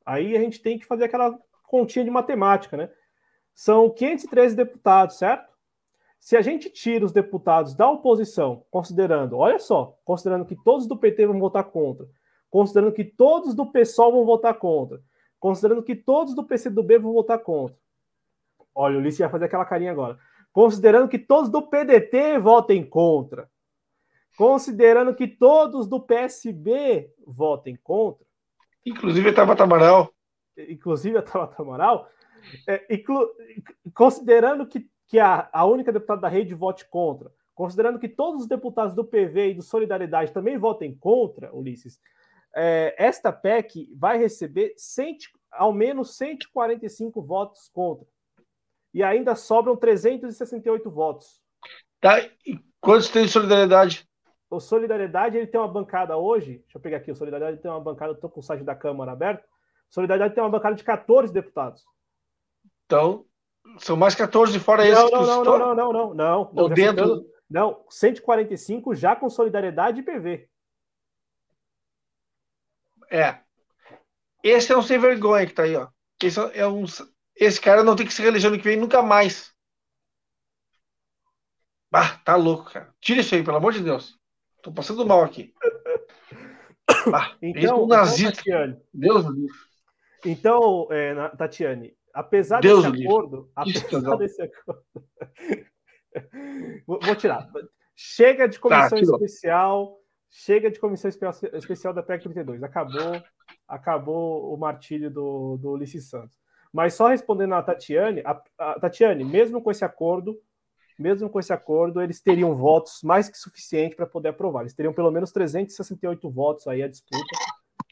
A: aí a gente tem que fazer aquela continha de matemática, né? São 513 deputados, certo? Se a gente tira os deputados da oposição, considerando, olha só, considerando que todos do PT vão votar contra, considerando que todos do PSOL vão votar contra, considerando que todos do PCdoB vão votar contra. Olha, o Ulisses vai fazer aquela carinha agora. Considerando que todos do PDT votem contra, considerando que todos do PSB votem contra.
B: Inclusive a Tabata Amaral.
A: Inclusive a Tabata Amaral. É, inclu, considerando que, que a, a única deputada da rede vote contra, considerando que todos os deputados do PV e do Solidariedade também votem contra, Ulisses, é, esta PEC vai receber 100, ao menos 145 votos contra. E ainda sobram 368 votos.
B: Tá. E quantos tem de solidariedade?
A: O Solidariedade ele tem uma bancada hoje. Deixa eu pegar aqui. O Solidariedade tem uma bancada. Estou com o site da Câmara aberto. O Solidariedade tem uma bancada de 14 deputados.
B: Então, são mais 14 fora
A: esses
B: não,
A: que não, não, não, não, não, não, não.
B: Não, dentro...
A: não, 145 já com Solidariedade e PV.
B: É. Esse é um sem vergonha que tá aí, ó. Esse é um. Esse cara não tem que se reeleger no que vem nunca mais. Ah, tá louco, cara. Tira isso aí, pelo amor de Deus. Tô passando mal aqui.
A: Ah, então, nazista. Então, Tatiane, Deus do Então, é, Tatiane, apesar Deus desse acordo, apesar desse acordo, vou, vou, tirar. Chega de comissão tá, especial, chega de comissão especial da PEC 32. Acabou, acabou o martírio do, do Ulisses Santos. Mas só respondendo a Tatiane, a, a Tatiane, mesmo com esse acordo, mesmo com esse acordo, eles teriam votos mais que suficiente para poder aprovar. Eles teriam pelo menos 368 votos aí à disputa.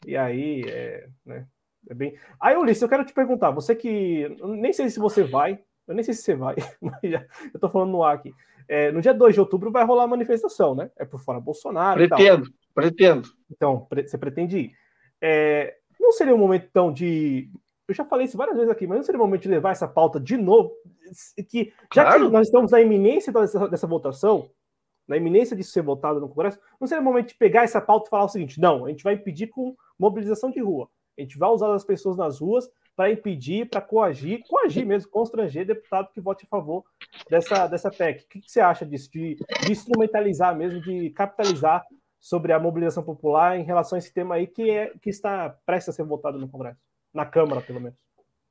A: E aí, é, né, É bem... Aí, Ulisses, eu quero te perguntar, você que. Nem sei se você vai, eu nem sei se você vai, eu tô falando no ar aqui. É, no dia 2 de outubro vai rolar a manifestação, né? É por fora Bolsonaro.
B: Pretendo, pretendo.
A: Então, você pretende ir. É, não seria um momento tão de. Eu já falei isso várias vezes aqui, mas não seria um momento de levar essa pauta de novo? Que, já claro. que nós estamos na iminência dessa, dessa votação, na iminência disso ser votado no Congresso, não seria o momento de pegar essa pauta e falar o seguinte: não, a gente vai impedir com mobilização de rua. A gente vai usar as pessoas nas ruas para impedir, para coagir, coagir mesmo, constranger deputado que vote a favor dessa, dessa PEC. O que, que você acha disso? De, de, instrumentalizar mesmo, de capitalizar sobre a mobilização popular em relação a esse tema aí que, é, que está prestes a ser votado no Congresso, na Câmara, pelo menos.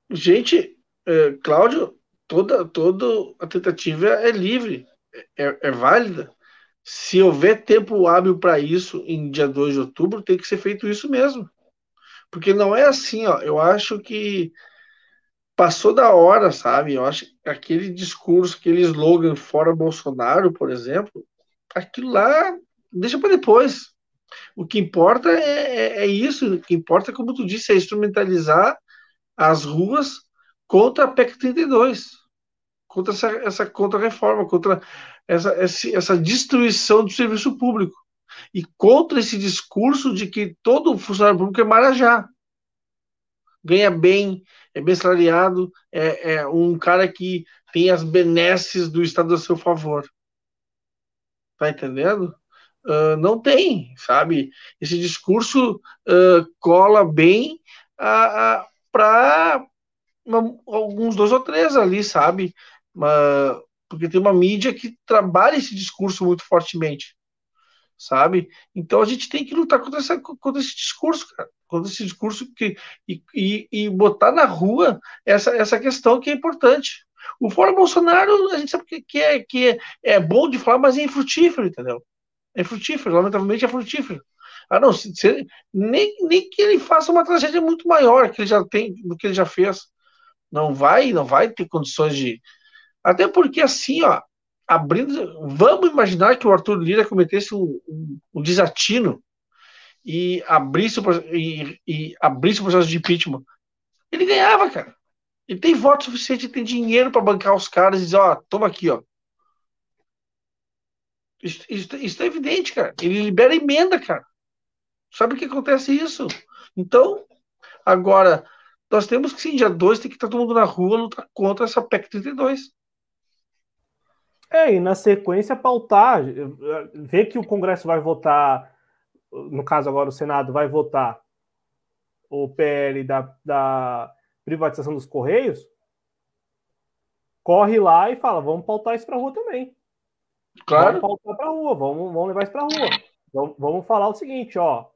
B: Gente, é, Cláudio, toda, toda a tentativa é livre, é, é válida. Se houver tempo hábil para isso em dia 2 de outubro, tem que ser feito isso mesmo. Porque não é assim, ó. Eu acho que passou da hora, sabe? Eu acho que aquele discurso, aquele slogan fora Bolsonaro, por exemplo, aquilo lá deixa para depois. O que importa é, é, é, isso. O que importa, como tu disse, é instrumentalizar as ruas contra a PEC 32, contra essa, essa contra-reforma, contra essa, essa, destruição do serviço público e contra esse discurso de que todo funcionário público é marajá. Ganha bem, é bem salariado, é, é um cara que tem as benesses do Estado a seu favor. Tá entendendo? Uh, não tem, sabe? Esse discurso uh, cola bem para alguns dois ou três ali, sabe? porque tem uma mídia que trabalha esse discurso muito fortemente sabe? Então a gente tem que lutar contra, essa, contra esse discurso, cara, contra esse discurso que, e, e, e, botar na rua essa, essa questão que é importante. O Fora Bolsonaro, a gente sabe que, que, é, que é, é bom de falar, mas é infrutífero, entendeu? É frutífero, lamentavelmente é frutífero. Ah, não, se, se, nem, nem que ele faça uma tragédia muito maior que ele já tem, do que ele já fez. Não vai, não vai ter condições de. Até porque assim, ó, abrindo. Vamos imaginar que o Arthur Lira cometesse um, um, um desatino e abrisse, o, e, e abrisse o processo de impeachment. Ele ganhava, cara. Ele tem voto suficiente, tem dinheiro para bancar os caras e dizer: ó, toma aqui, ó. Isso, isso, isso é evidente, cara. Ele libera emenda, cara. Sabe o que acontece isso? Então, agora, nós temos que sim, dia 2 tem que estar todo mundo na rua lutar contra essa PEC 32.
A: É, e na sequência pautar, ver que o Congresso vai votar, no caso agora o Senado vai votar o PL da, da privatização dos Correios, corre lá e fala, vamos pautar isso para rua também. Claro. Vamos para rua, vamos, vamos levar isso para rua. Vamos, vamos falar o seguinte, ó,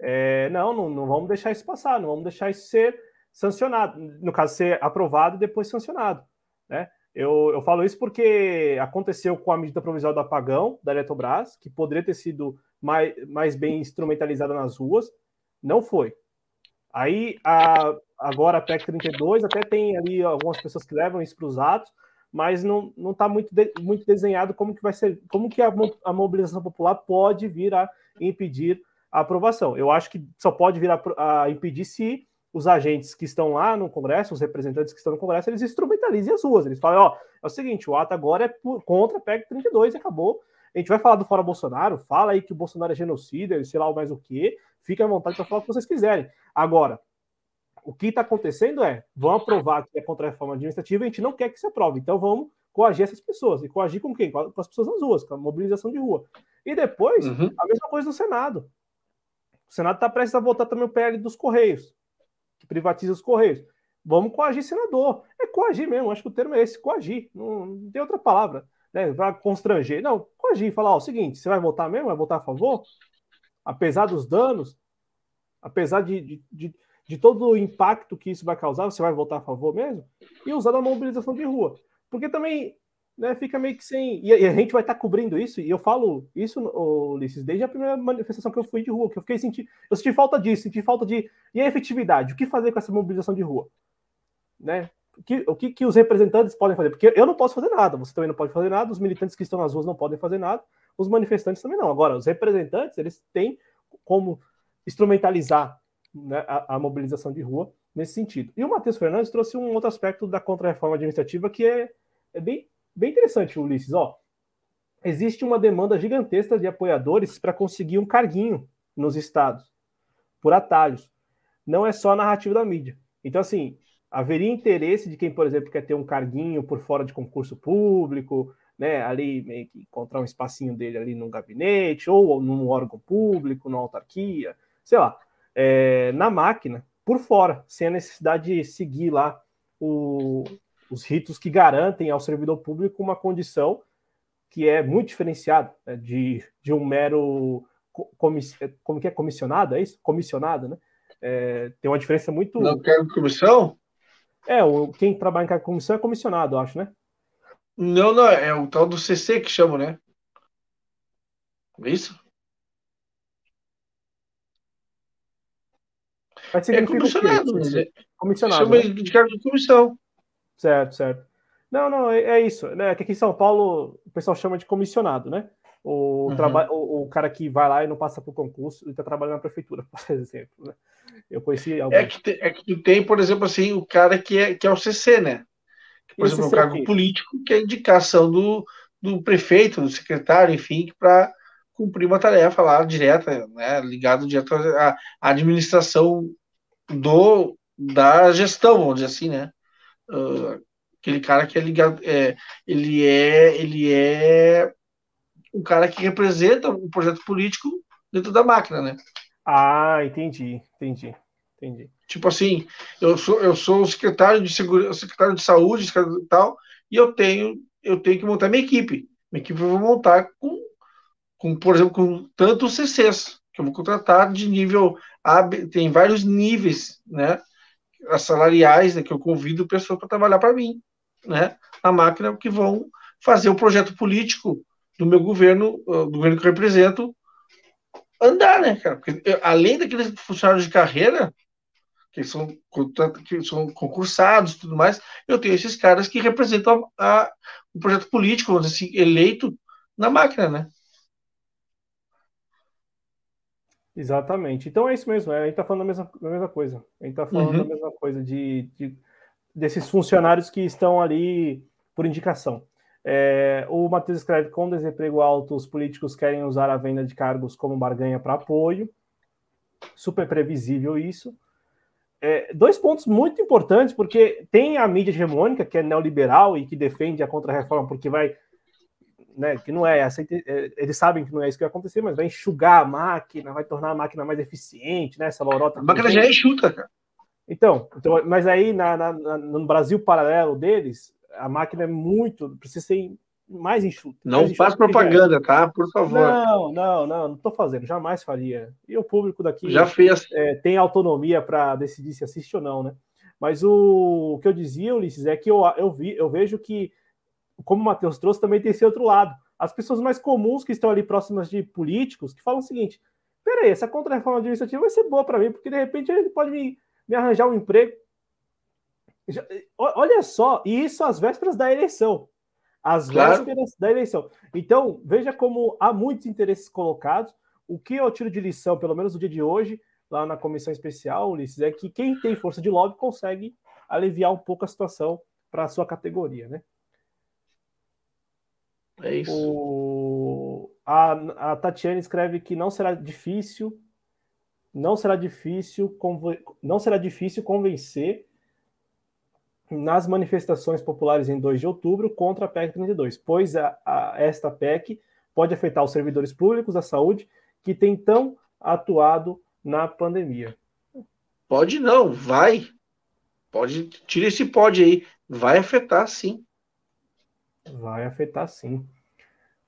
A: é, não, não, não vamos deixar isso passar, não vamos deixar isso ser sancionado, no caso ser aprovado e depois sancionado, né? Eu, eu falo isso porque aconteceu com a medida provisória do apagão da Eletrobras, que poderia ter sido mais, mais bem instrumentalizada nas ruas, não foi. Aí, a, agora a PEC 32, até tem ali algumas pessoas que levam isso para os atos, mas não está muito, de, muito desenhado como que vai ser, como que a, a mobilização popular pode vir a impedir a aprovação. Eu acho que só pode vir a, a impedir se os agentes que estão lá no Congresso, os representantes que estão no Congresso, eles instrumentalizem as ruas. Eles falam, ó, é o seguinte, o ato agora é por, contra a PEC 32 e acabou. A gente vai falar do fora Bolsonaro, fala aí que o Bolsonaro é genocida, sei lá mais o que, fiquem à vontade para falar o que vocês quiserem. Agora, o que está acontecendo é, vão aprovar que é contra a reforma administrativa, a gente não quer que se aprove, então vamos coagir essas pessoas. E coagir com quem? Com as pessoas nas ruas, com a mobilização de rua. E depois, uhum. a mesma coisa no Senado. O Senado está prestes a votar também o PL dos Correios que privatiza os Correios. Vamos coagir senador. É coagir mesmo, acho que o termo é esse, coagir. Não, não tem outra palavra. Né? Vai constranger. Não, coagir. Falar, ó, o seguinte, você vai votar mesmo? Vai votar a favor? Apesar dos danos, apesar de, de, de, de todo o impacto que isso vai causar, você vai votar a favor mesmo? E usar a mobilização de rua. Porque também né, fica meio que sem. E a gente vai estar tá cobrindo isso, e eu falo isso, Ulisses, desde a primeira manifestação que eu fui de rua, que eu fiquei sentindo. Eu senti falta disso, senti falta de. E a efetividade? O que fazer com essa mobilização de rua? Né? O, que, o que, que os representantes podem fazer? Porque eu não posso fazer nada, você também não pode fazer nada, os militantes que estão nas ruas não podem fazer nada, os manifestantes também não. Agora, os representantes, eles têm como instrumentalizar né, a, a, mobilização de rua nesse sentido. E o Matheus Fernandes trouxe um outro aspecto da contra-reforma administrativa que é, é bem, bem interessante, Ulisses. Ó, existe uma demanda gigantesca de apoiadores para conseguir um carguinho nos estados, por atalhos. Não é só a narrativa da mídia. Então, assim, haveria interesse de quem, por exemplo, quer ter um carguinho por fora de concurso público, né, ali meio que encontrar um espacinho dele ali num gabinete ou num órgão público, numa autarquia, sei lá, é, na máquina, por fora, sem a necessidade de seguir lá o, os ritos que garantem ao servidor público uma condição que é muito diferenciada né, de, de um mero comiss, como que é comissionado, é isso? Comissionado, né? É, tem uma diferença muito.
B: Não quero comissão?
A: É, o, quem trabalha em cargo de comissão é comissionado, eu acho, né?
B: Não, não, é o tal do CC que chamam, né? É isso?
A: Mas é comissionado, mas é...
B: comissionado. Chama né? de cargo de comissão.
A: Certo, certo. Não, não, é, é isso. Né? Que aqui em São Paulo o pessoal chama de comissionado, né? O, uhum. traba... o, o, cara que vai lá e não passa por concurso e está trabalhando na prefeitura, por exemplo. Né? Eu conheci alguns.
B: É que, te, é que tu tem, por exemplo, assim, o cara que é, que é o CC, né? Por exemplo, um cargo aqui? político, que é indicação do, do prefeito, do secretário, enfim, para cumprir uma tarefa lá direta, né, ligado direto à administração do da gestão, vamos dizer assim, né? Uh, aquele cara que é ligado, é, ele é ele é um cara que representa um projeto político dentro da máquina, né?
A: Ah, entendi, entendi, entendi.
B: Tipo assim, eu sou eu sou o secretário de segurança, secretário de saúde, e tal, e eu tenho eu tenho que montar minha equipe. Minha equipe eu vou montar com, com por exemplo, com tantos CCs que eu vou contratar de nível tem vários níveis, né? salariais, né, que eu convido pessoas para trabalhar para mim, né, na máquina que vão fazer o projeto político do meu governo, do governo que eu represento, andar, né, cara? Porque eu, além daqueles funcionários de carreira, que são, que são concursados e tudo mais, eu tenho esses caras que representam a, a, o projeto político, vamos dizer assim, eleito na máquina, né?
A: Exatamente. Então é isso mesmo, é, a gente está falando a mesma, a mesma coisa. A gente está falando uhum. a mesma coisa de, de, desses funcionários que estão ali por indicação. É, o Matheus escreve: com desemprego alto, os políticos querem usar a venda de cargos como barganha para apoio. Super previsível isso. É, dois pontos muito importantes, porque tem a mídia hegemônica, que é neoliberal e que defende a contra-reforma, porque vai. Né, que não é, é, eles sabem que não é isso que vai acontecer, mas vai enxugar a máquina, vai tornar a máquina mais eficiente, né? Essa lorota.
B: A máquina já é enxuta, cara.
A: Então, então mas aí na, na, no Brasil paralelo deles, a máquina é muito, precisa ser mais enxuta.
B: Não
A: mais
B: faz propaganda, tá? Por favor.
A: Não, não, não, não estou fazendo, jamais faria. E o público daqui
B: já fez.
A: É, tem autonomia para decidir se assiste ou não, né? Mas o, o, que eu dizia, Ulisses, é que eu, eu, vi, eu vejo que, como o Matheus trouxe, também tem esse outro lado. As pessoas mais comuns que estão ali próximas de políticos que falam o seguinte: peraí, essa contra-reforma administrativa vai ser boa para mim, porque de repente ele pode me, me arranjar um emprego Olha só, e isso às vésperas da eleição. Às claro. vésperas da eleição. Então, veja como há muitos interesses colocados. O que eu tiro de lição, pelo menos no dia de hoje, lá na comissão especial, Ulisses, é que quem tem força de lobby consegue aliviar um pouco a situação para a sua categoria, né?
B: É isso.
A: O... A, a Tatiana escreve que não será difícil, não será difícil, não será difícil convencer nas manifestações populares em 2 de outubro contra a PEC 32, pois a, a, esta PEC pode afetar os servidores públicos da saúde que têm tão atuado na pandemia.
B: Pode não, vai. Pode, tira esse pode aí. Vai afetar sim.
A: Vai afetar sim.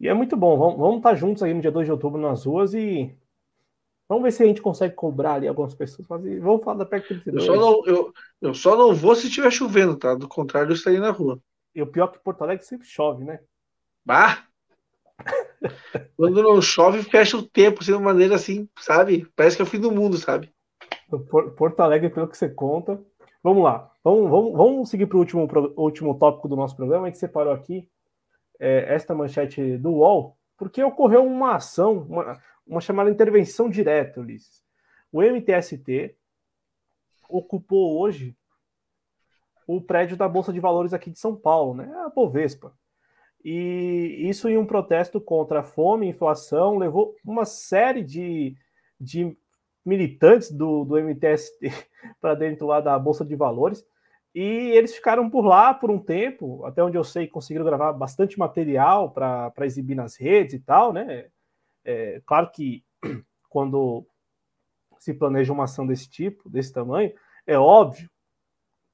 A: E é muito bom. Vamos, vamos estar juntos aí no dia 2 de outubro nas ruas e Vamos ver se a gente consegue cobrar ali algumas pessoas. Mas vamos falar da PEC 32.
B: Eu só, não, eu, eu só não vou se estiver chovendo, tá? Do contrário, eu estaria na rua.
A: E o pior é que Porto Alegre sempre chove, né?
B: Bah! Quando não chove, fecha o tempo de uma maneira assim, sabe? Parece que é o fim do mundo, sabe?
A: Porto Alegre, pelo que você conta. Vamos lá. Vamos, vamos, vamos seguir para o último, último tópico do nosso programa. A gente separou aqui é, esta manchete do UOL, porque ocorreu uma ação, uma, uma chamada intervenção direta, Ulisses. O MTST ocupou hoje o prédio da Bolsa de Valores aqui de São Paulo, né? A Bovespa. E isso em um protesto contra a fome e inflação levou uma série de, de militantes do, do MTST para dentro lá da Bolsa de Valores. E eles ficaram por lá por um tempo, até onde eu sei, conseguiram gravar bastante material para exibir nas redes e tal, né? É, claro que quando se planeja uma ação desse tipo, desse tamanho, é óbvio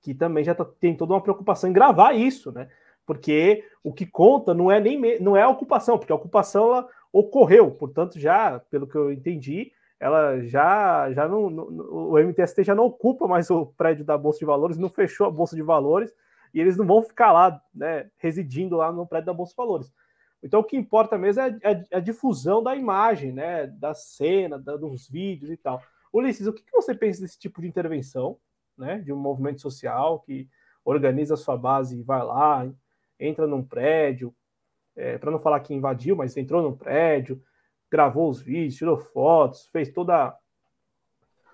A: que também já tá, tem toda uma preocupação em gravar isso, né? Porque o que conta não é nem não é a ocupação, porque a ocupação ela ocorreu, portanto já, pelo que eu entendi, ela já já não, o MTST já não ocupa mais o prédio da Bolsa de Valores, não fechou a Bolsa de Valores e eles não vão ficar lá, né, residindo lá no prédio da Bolsa de Valores. Então o que importa mesmo é a, é a difusão da imagem, né, da cena, da, dos vídeos e tal. Ulisses, o que, que você pensa desse tipo de intervenção? né, de um movimento social que organiza a sua base e vai lá, entra num prédio, é, para não falar que invadiu, mas entrou num prédio, gravou os vídeos, tirou fotos, fez toda,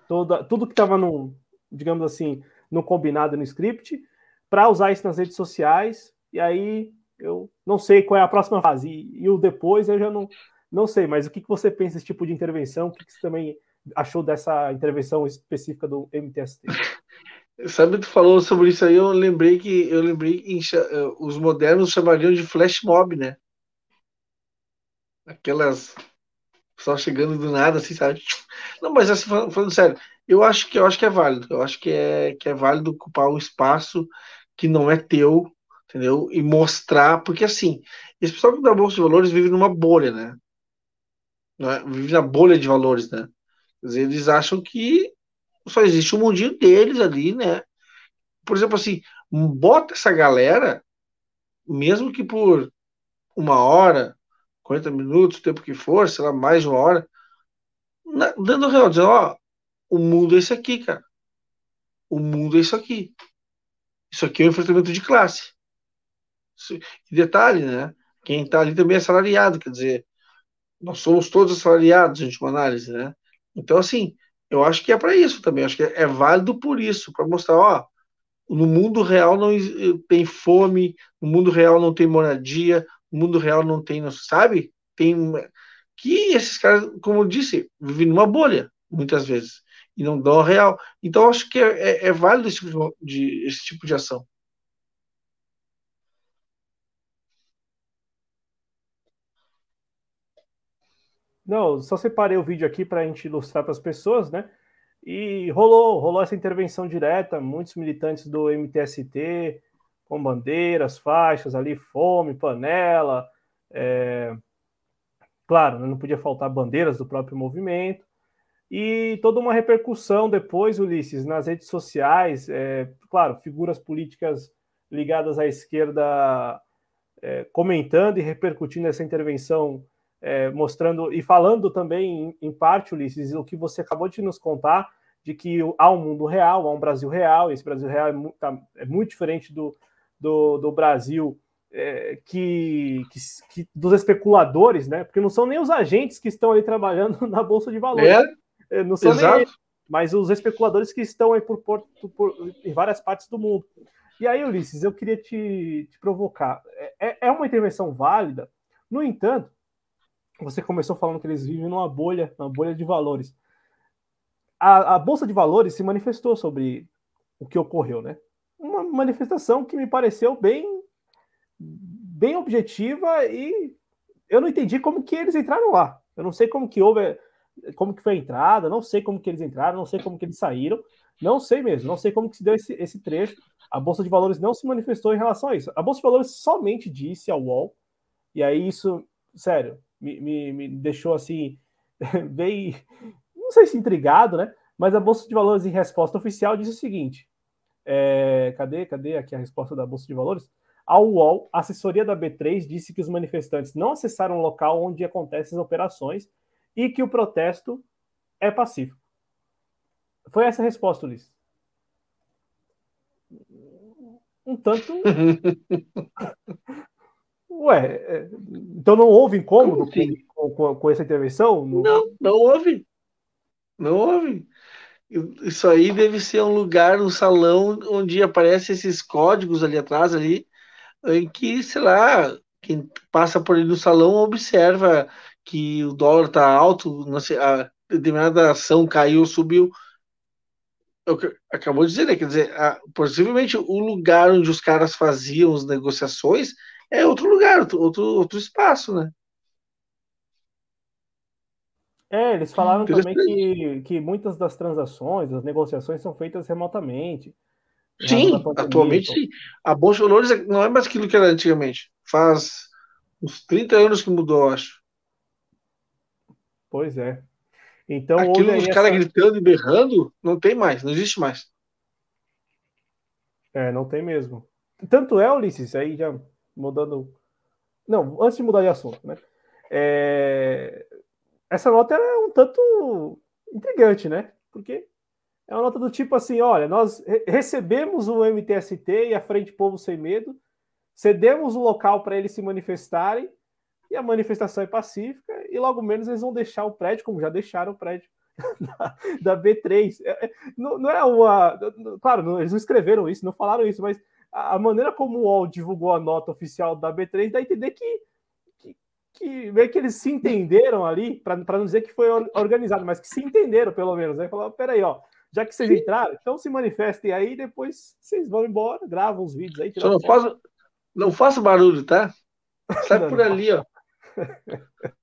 A: toda tudo que estava no, digamos assim, no combinado no script, para usar isso nas redes sociais. E aí eu não sei qual é a próxima fase e, e o depois eu já não não sei. Mas o que, que você pensa desse tipo de intervenção? O que, que você também achou dessa intervenção específica do MTST?
B: Sabe, tu falou sobre isso aí, eu lembrei que eu lembrei que eh, os modernos chamariam de flash mob, né? Aquelas só chegando do nada, assim, sabe? Não, mas assim, falando, sério, eu acho que eu acho que é válido. Eu acho que é que é válido ocupar um espaço que não é teu, entendeu? E mostrar, porque assim, esse pessoal da bolsa de valores vive numa bolha, né? É? Vive na bolha de valores, né? Quer dizer, eles acham que só existe o mundinho deles ali, né? Por exemplo, assim, bota essa galera, mesmo que por uma hora, 40 minutos, o tempo que for, sei lá, mais uma hora, na, dando real, dizendo, ó, o mundo é isso aqui, cara. O mundo é isso aqui. Isso aqui é um enfrentamento de classe. E detalhe, né? Quem tá ali também é assalariado, quer dizer, nós somos todos assalariados, em última análise, né? Então, assim, eu acho que é para isso também. Acho que é válido por isso, para mostrar, ó, no mundo real não tem fome, no mundo real não tem moradia, no mundo real não tem, sabe? Tem que esses caras, como eu disse, vivem numa bolha muitas vezes e não dão a real. Então acho que é, é, é válido esse tipo de, esse tipo de ação.
A: Não, só separei o vídeo aqui para a gente ilustrar para as pessoas, né? E rolou, rolou essa intervenção direta, muitos militantes do MTST, com bandeiras, faixas ali, fome, panela. É... Claro, né, não podia faltar bandeiras do próprio movimento. E toda uma repercussão depois, Ulisses, nas redes sociais, é... claro, figuras políticas ligadas à esquerda é, comentando e repercutindo essa intervenção é, mostrando e falando também, em, em, parte, Ulisses, o que você acabou de nos contar, de que há um mundo real, há um Brasil real, e esse Brasil real é, tá, é muito diferente do, do, do Brasil é, que, que, que, dos especuladores, né? Porque não são nem os agentes que estão ali trabalhando na Bolsa de Valores. É, é não são Exato. nem eles, mas os especuladores que estão aí por, por, por, em várias partes do mundo. E aí, Ulisses, eu queria te, te provocar. É, é uma intervenção válida, no entanto, você começou falando que eles vivem numa bolha, numa bolha de valores. A, a Bolsa de Valores se manifestou sobre o que ocorreu, né? Manifestação que me pareceu bem, bem objetiva e eu não entendi como que eles entraram lá. Eu não sei como que houve, como que foi a entrada, não sei como que eles entraram, não sei como que eles saíram, não sei mesmo, não sei como que se deu esse, esse trecho. A Bolsa de Valores não se manifestou em relação a isso. A Bolsa de Valores somente disse ao UOL, e aí isso, sério, me, me, me deixou assim, bem, não sei se intrigado, né? Mas a Bolsa de Valores, em resposta oficial, diz o seguinte: é, cadê, cadê aqui a resposta da Bolsa de Valores? A UOL, a assessoria da B3, disse que os manifestantes não acessaram o local onde acontecem as operações e que o protesto é pacífico. Foi essa a resposta, Ulisses. Um tanto. Ué, é, então não houve incômodo assim? com, com, com, essa intervenção?
B: Não, não houve. Não houve. Isso aí deve ser um lugar, um salão onde aparecem esses códigos ali atrás ali, em que, sei lá, quem passa por ali no salão observa que o dólar está alto, a determinada ação caiu, subiu. Acabou de dizer, né? Quer dizer, a, possivelmente o lugar onde os caras faziam as negociações é outro lugar, outro, outro espaço, né?
A: É, eles falaram também que, que muitas das transações, as negociações são feitas remotamente.
B: Sim, atualmente sim. A Bolsa de Valores não é mais aquilo que era antigamente. Faz uns 30 anos que mudou, acho.
A: Pois é. Então,
B: Aquilo os caras essa... gritando e berrando, não tem mais, não existe mais.
A: É, não tem mesmo. Tanto é, Ulisses, aí já mudando. Não, antes de mudar de assunto, né? É essa nota é um tanto intrigante, né? Porque é uma nota do tipo assim: olha, nós recebemos o MTST e a Frente Povo Sem Medo, cedemos o local para eles se manifestarem, e a manifestação é pacífica, e logo menos eles vão deixar o prédio, como já deixaram o prédio da, da B3. É, é, não, não, é uma. Claro, não, eles não escreveram isso, não falaram isso, mas a, a maneira como o UOL divulgou a nota oficial da B3 dá a entender que que meio que eles se entenderam ali, para não dizer que foi organizado, mas que se entenderam pelo menos. Aí né? falaram: peraí, ó, já que vocês entraram, então se manifestem aí, depois vocês vão embora, gravam os vídeos aí.
B: Só não faça, não faça barulho, tá? Sai por ali, ó.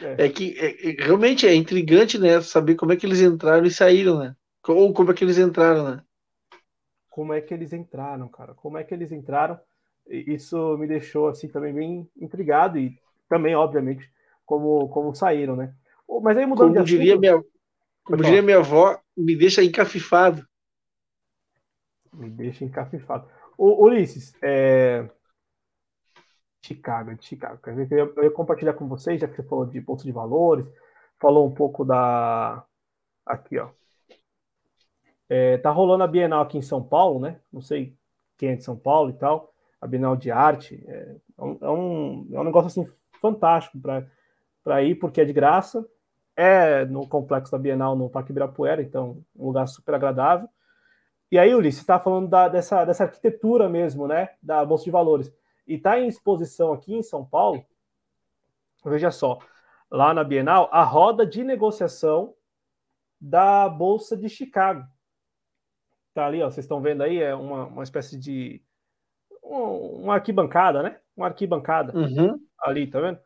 B: É, é que é, é, realmente é intrigante, né? Saber como é que eles entraram e saíram, né? Ou como é que eles entraram, né?
A: Como é que eles entraram, cara? Como é que eles entraram? Isso me deixou assim também bem intrigado e também, obviamente, como, como saíram, né? Mas aí mudando
B: como
A: de
B: diria minha, Como diria minha avó, me deixa encafifado.
A: Me deixa encafifado. O, Ulisses, é... Chicago, de Chicago. Eu ia, eu ia compartilhar com vocês, já que você falou de bolsa de valores, falou um pouco da. Aqui, ó. É, tá rolando a Bienal aqui em São Paulo, né? Não sei quem é de São Paulo e tal a Bienal de Arte. É, é, um, é um, é um negócio assim fantástico para ir, porque é de graça. É no complexo da Bienal, no Parque Ibirapuera, então um lugar super agradável. E aí, Ulisses, está falando da, dessa, dessa arquitetura mesmo, né, da Bolsa de Valores. E está em exposição aqui em São Paulo, veja só, lá na Bienal, a roda de negociação da Bolsa de Chicago. Tá ali, ó, vocês estão vendo aí, é uma, uma espécie de uma arquibancada, né? Uma arquibancada
B: uhum.
A: ali, tá vendo?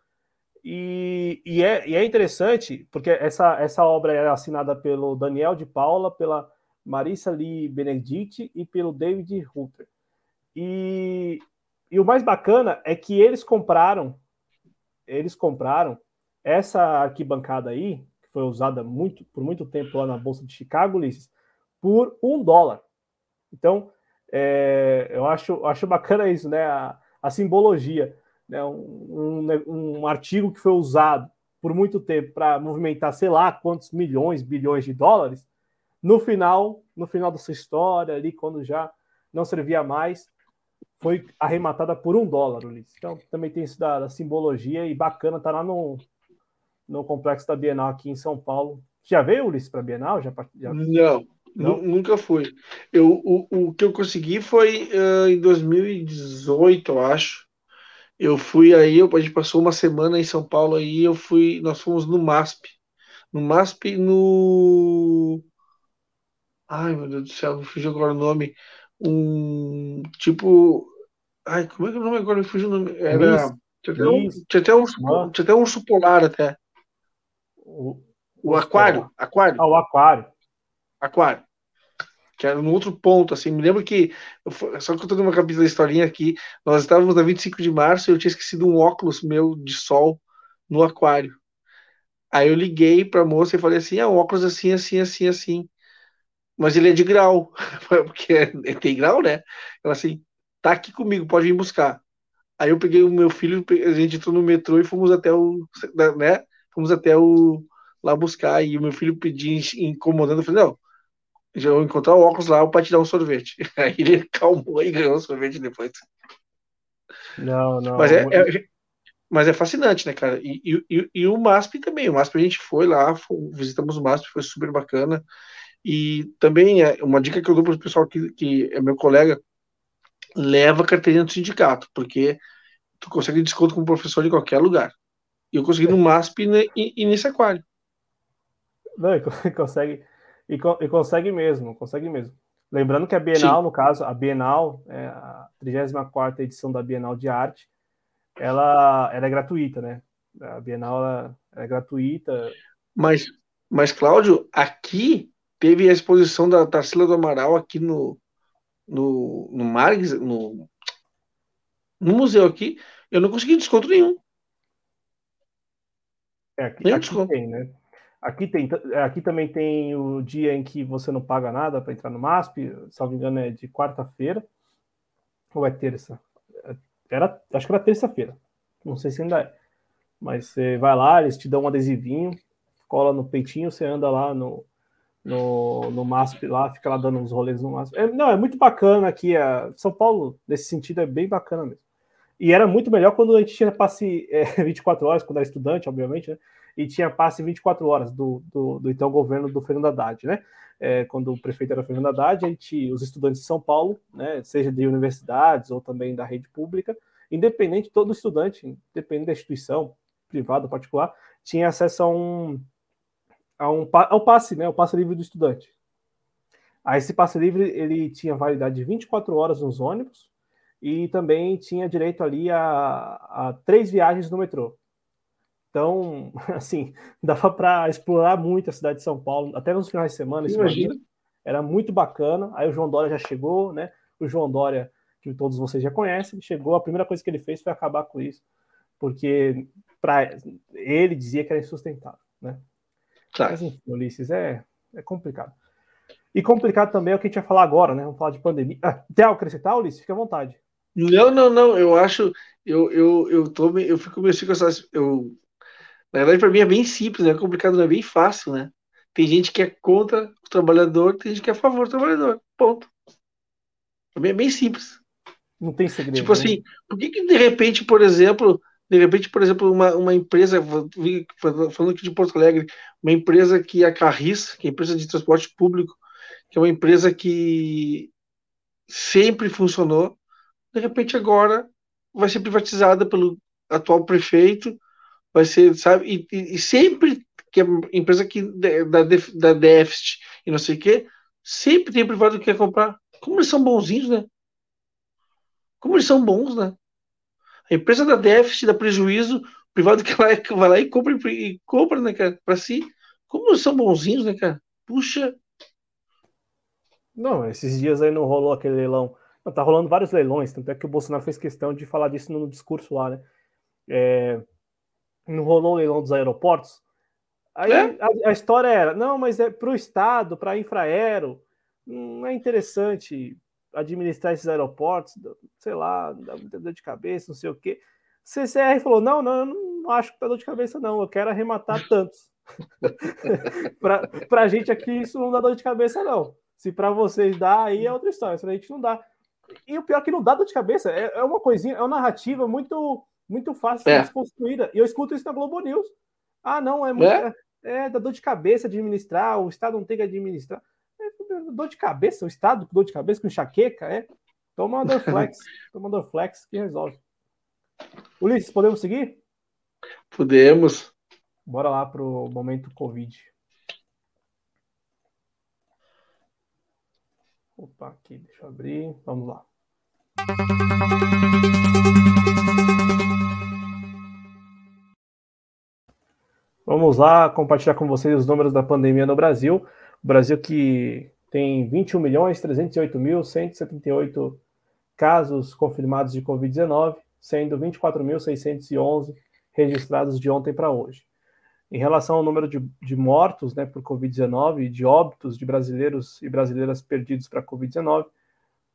A: E, e, é, e é interessante, porque essa, essa obra é assinada pelo Daniel de Paula, pela Marissa Lee Benedict e pelo David Rutter. E, e o mais bacana é que eles compraram, eles compraram essa arquibancada aí, que foi usada muito, por muito tempo lá na Bolsa de Chicago, Ulisses, por um dólar. Então, é, eu acho, acho bacana isso, né? A, a simbologia. Né? Um, um, um, artigo que foi usado por muito tempo para movimentar, sei lá, quantos milhões, bilhões de dólares, no final, no final dessa história, ali, quando já não servia mais, foi arrematada por um dólar, Ulisses. Então, também tem isso da, da simbologia e bacana, tá lá no, no complexo da Bienal aqui em São Paulo. Já veio, Ulisses, para a Bienal? Já,
B: já... Não, Nunca fui. Eu, o, o que eu consegui foi uh, em 2018, eu acho. Eu fui aí, a gente passou uma semana em São Paulo aí, eu fui, nós fomos no MASP. No MASP, no. Ai, meu Deus do céu, fugiu agora o nome. Um tipo. Ai, como é que é o nome agora? Me fugiu o nome. Era. Tinha até, um, tinha, até um, tinha até um urso polar até. O, o, o aquário. Aquário.
A: Ah, o aquário.
B: Aquário que era no outro ponto, assim, me lembro que, só contando uma capítulo da historinha aqui, nós estávamos na 25 de março e eu tinha esquecido um óculos meu de sol no aquário. Aí eu liguei para a moça e falei assim, ah, um óculos assim, assim, assim, assim. Mas ele é de grau, porque tem grau, né? Ela assim, tá aqui comigo, pode vir buscar. Aí eu peguei o meu filho, a gente entrou no metrô e fomos até o, né? Fomos até o lá buscar e o meu filho pedindo, incomodando, eu falei, não, já vou encontrar o óculos lá para te dar um sorvete. Aí ele calmou e ganhou o sorvete depois.
A: Não, não.
B: Mas é, é, mas é fascinante, né, cara? E, e, e, o MASP também. O MASP a gente foi lá, foi, visitamos o MASP, foi super bacana. E também é uma dica que eu dou para o pessoal que, que é meu colega, leva a carteirinha do sindicato, porque tu consegue desconto como professor de qualquer lugar. E eu consegui no MASP e, e nesse aquário.
A: Não, consegue, e, e, consegue mesmo, consegue mesmo. Lembrando que a Bienal, Sim. no caso, a Bienal, é a 34 edição da Bienal de Arte, ela, ela é gratuita, né? A Bienal ela, ela é gratuita.
B: Mas, mas, Cláudio, aqui teve a exposição da Tarsila do Amaral aqui no, no, no no, no museu aqui, eu não consegui desconto nenhum.
A: É, aqui, aqui desconto. tem, né? Aqui, tem, aqui também tem o dia em que você não paga nada para entrar no MASP, salvo engano, é de quarta-feira ou é terça? Era, acho que era terça-feira. Não sei se ainda é. Mas você vai lá, eles te dão um adesivinho, cola no peitinho, você anda lá no, no, no MASP lá, fica lá dando uns rolês no MASP. É, não, é muito bacana aqui. A São Paulo, nesse sentido, é bem bacana mesmo. E era muito melhor quando a gente tinha passe é, 24 horas, quando era estudante, obviamente, né? E tinha passe 24 horas do, do, do então governo do Fernando Haddad, né? É, quando o prefeito era Fernando Haddad, a gente, os estudantes de São Paulo, né, seja de universidades ou também da rede pública, independente, todo estudante, independente da instituição, privada particular, tinha acesso a um, a um, ao passe, né, o passe livre do estudante. Aí esse passe livre ele tinha validade de 24 horas nos ônibus e também tinha direito ali a, a três viagens no metrô. Então, assim, dava para explorar muito a cidade de São Paulo, até nos finais de semana. Imagina. Era muito bacana. Aí o João Dória já chegou, né? O João Dória, que todos vocês já conhecem, chegou. A primeira coisa que ele fez foi acabar com isso, porque para ele dizia que era insustentável, né? Claro. Mas enfim, Ulisses, é, é complicado. E complicado também é o que a gente vai falar agora, né? Vamos falar de pandemia. Ah, tem algo a acrescentar, Ulisses? Fique à vontade.
B: Não, não, não. Eu acho. Eu, eu, eu, tô, eu fico meio com essas. Eu, na verdade, para mim é bem simples, né? Complicado não é bem fácil, né? Tem gente que é contra o trabalhador, tem gente que é a favor do trabalhador. Ponto. Para mim é bem simples.
A: Não tem segredo.
B: Tipo né? assim, por que, que de repente, por exemplo, de repente, por exemplo, uma, uma empresa, falando aqui de Porto Alegre, uma empresa que é a Carris, que é a empresa de transporte público, que é uma empresa que sempre funcionou, de repente agora vai ser privatizada pelo atual prefeito, vai ser, sabe, e, e sempre que a empresa que da, da déficit e não sei o quê, sempre tem privado que quer comprar. Como eles são bonzinhos, né? Como eles são bons, né? A empresa da déficit, dá prejuízo, o privado que vai, vai lá e compra, e compra, né, cara, para si. Como eles são bonzinhos, né, cara? Puxa.
A: Não, esses dias aí não rolou aquele leilão. Não, tá rolando vários leilões, tanto é que o Bolsonaro fez questão de falar disso no discurso lá, né? É, não rolou o leilão dos aeroportos. Aí é? a, a, história era, não, mas é para o Estado, para a Infraero, não é interessante administrar esses aeroportos, sei lá, dá muita dor de cabeça, não sei o quê. CCR falou: não, não, eu não acho que dá dor de cabeça, não, eu quero arrematar tantos. para a gente aqui, isso não dá dor de cabeça, não. Se para vocês dá, aí é outra história. Se a gente não dá. E o pior é que não dá dor de cabeça, é, é uma coisinha, é uma narrativa muito, muito fácil é. ser construída. E eu escuto isso na Globo News. Ah, não, é muito. É, é dá dor de cabeça administrar, o Estado não tem que administrar dor de cabeça, o estado com dor de cabeça, com enxaqueca, é. Toma Dorflex, toma Dorflex que resolve. Ulisses, podemos seguir?
B: Podemos.
A: Bora lá pro momento Covid. Opa, aqui, deixa eu abrir. Vamos lá. Vamos lá compartilhar com vocês os números da pandemia no Brasil. O Brasil que tem 21 milhões 308 mil 178 casos confirmados de Covid-19, sendo 24.611 registrados de ontem para hoje. Em relação ao número de, de mortos né, por Covid-19 e de óbitos de brasileiros e brasileiras perdidos para Covid-19,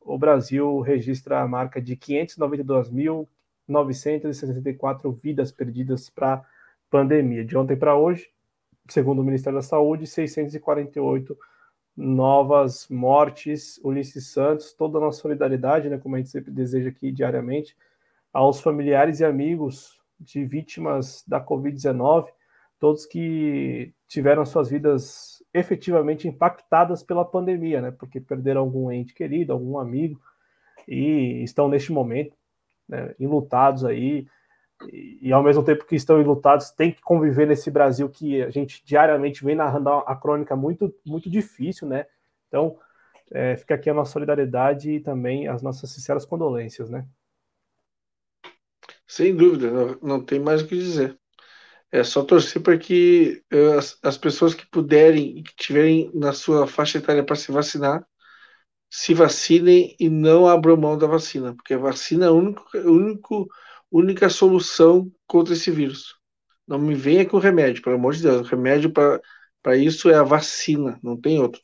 A: o Brasil registra a marca de 592.964 vidas perdidas para pandemia. De ontem para hoje, segundo o Ministério da Saúde, 648 novas mortes. Ulisses Santos, toda a nossa solidariedade, né, como a gente sempre deseja aqui diariamente, aos familiares e amigos de vítimas da Covid-19, todos que tiveram suas vidas efetivamente impactadas pela pandemia, né? Porque perderam algum ente querido, algum amigo, e estão neste momento né, enlutados aí, e, ao mesmo tempo que estão enlutados, tem que conviver nesse Brasil que a gente diariamente vem narrando a crônica muito, muito difícil, né? Então, é, fica aqui a nossa solidariedade e também as nossas sinceras condolências, né?
B: Sem dúvida, não, tem mais o que dizer. É só torcer para que uh, as, as, pessoas que puderem e que tiverem na sua faixa etária para se vacinar, se vacinem e não abram mão da vacina, porque a vacina é a único, único, única solução contra esse vírus. Não me venha com remédio, pelo amor de Deus. O remédio para isso é a vacina, não tem outro.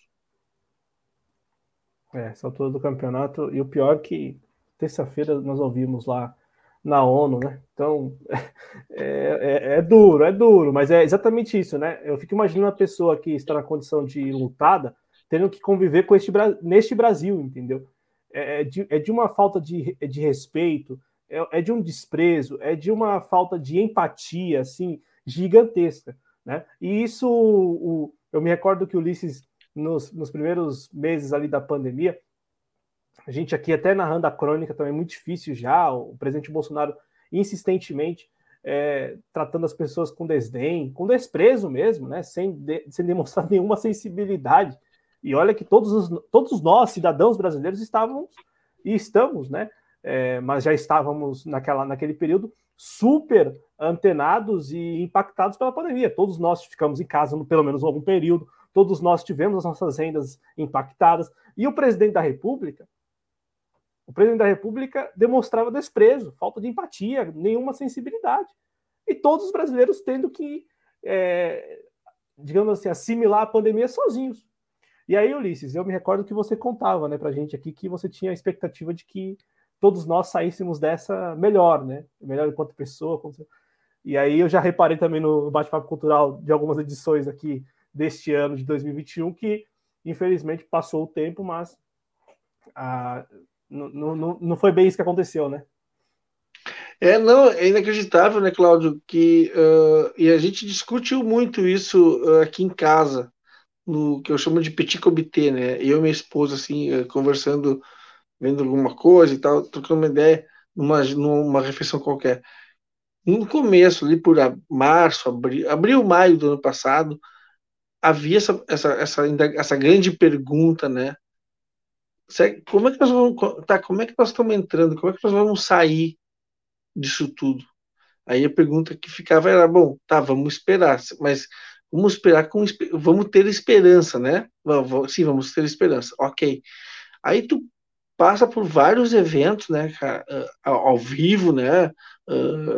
A: É, essa altura do campeonato. E o pior é que terça-feira nós ouvimos lá na ONU, né? Então é, é, é, duro, é duro, mas é exatamente isso, né? Eu fico imaginando a pessoa que está na condição de lutada tendo que conviver com este neste Brasil, entendeu? É, é, de, é de uma falta de, de respeito, é, é de um desprezo, é de uma falta de empatia, assim, gigantesca, né? E isso, o, eu me recordo que o Ulisses nos, nos primeiros meses ali da pandemia, a gente aqui até narrando a crônica também muito difícil já, o presidente Bolsonaro insistentemente é, tratando as pessoas com desdém, com desprezo mesmo, né, sem, de, sem demonstrar nenhuma sensibilidade. E olha que todos, os, todos nós, cidadãos brasileiros, estávamos e estamos, né, é, mas já estávamos naquela, naquele período super antenados e impactados pela pandemia. Todos nós ficamos em casa no, pelo menos algum período, todos nós tivemos as nossas rendas impactadas. E o presidente da República, o presidente da República demonstrava desprezo, falta de empatia, nenhuma sensibilidade. E todos os brasileiros tendo que, é, digamos assim, assimilar a pandemia sozinhos. E aí, Ulisses, eu me recordo que você contava né, para a gente aqui que você tinha a expectativa de que todos nós saíssemos dessa melhor, né? Melhor enquanto pessoa. E aí eu já reparei também no bate-papo cultural de algumas edições aqui deste ano de 2021, que infelizmente passou o tempo, mas ah, não, foi bem isso que aconteceu, né?
B: É, não, é inacreditável, né, Cláudio, que uh, e a gente discutiu muito isso uh, aqui em casa, no que eu chamo de petit comité, né, eu e minha esposa, assim, uh, conversando, vendo alguma coisa e tal, trocando uma ideia numa, numa refeição qualquer. No começo, ali por março, abril, abril, maio do ano passado, havia essa, essa, essa, essa grande pergunta, né? Como é que nós vamos, tá, como é que nós estamos entrando? Como é que nós vamos sair disso tudo? Aí a pergunta que ficava era, bom, tá, vamos esperar, mas vamos esperar com, vamos ter esperança, né? Sim, vamos ter esperança, ok. Aí tu passa por vários eventos, né, cara, ao vivo, né,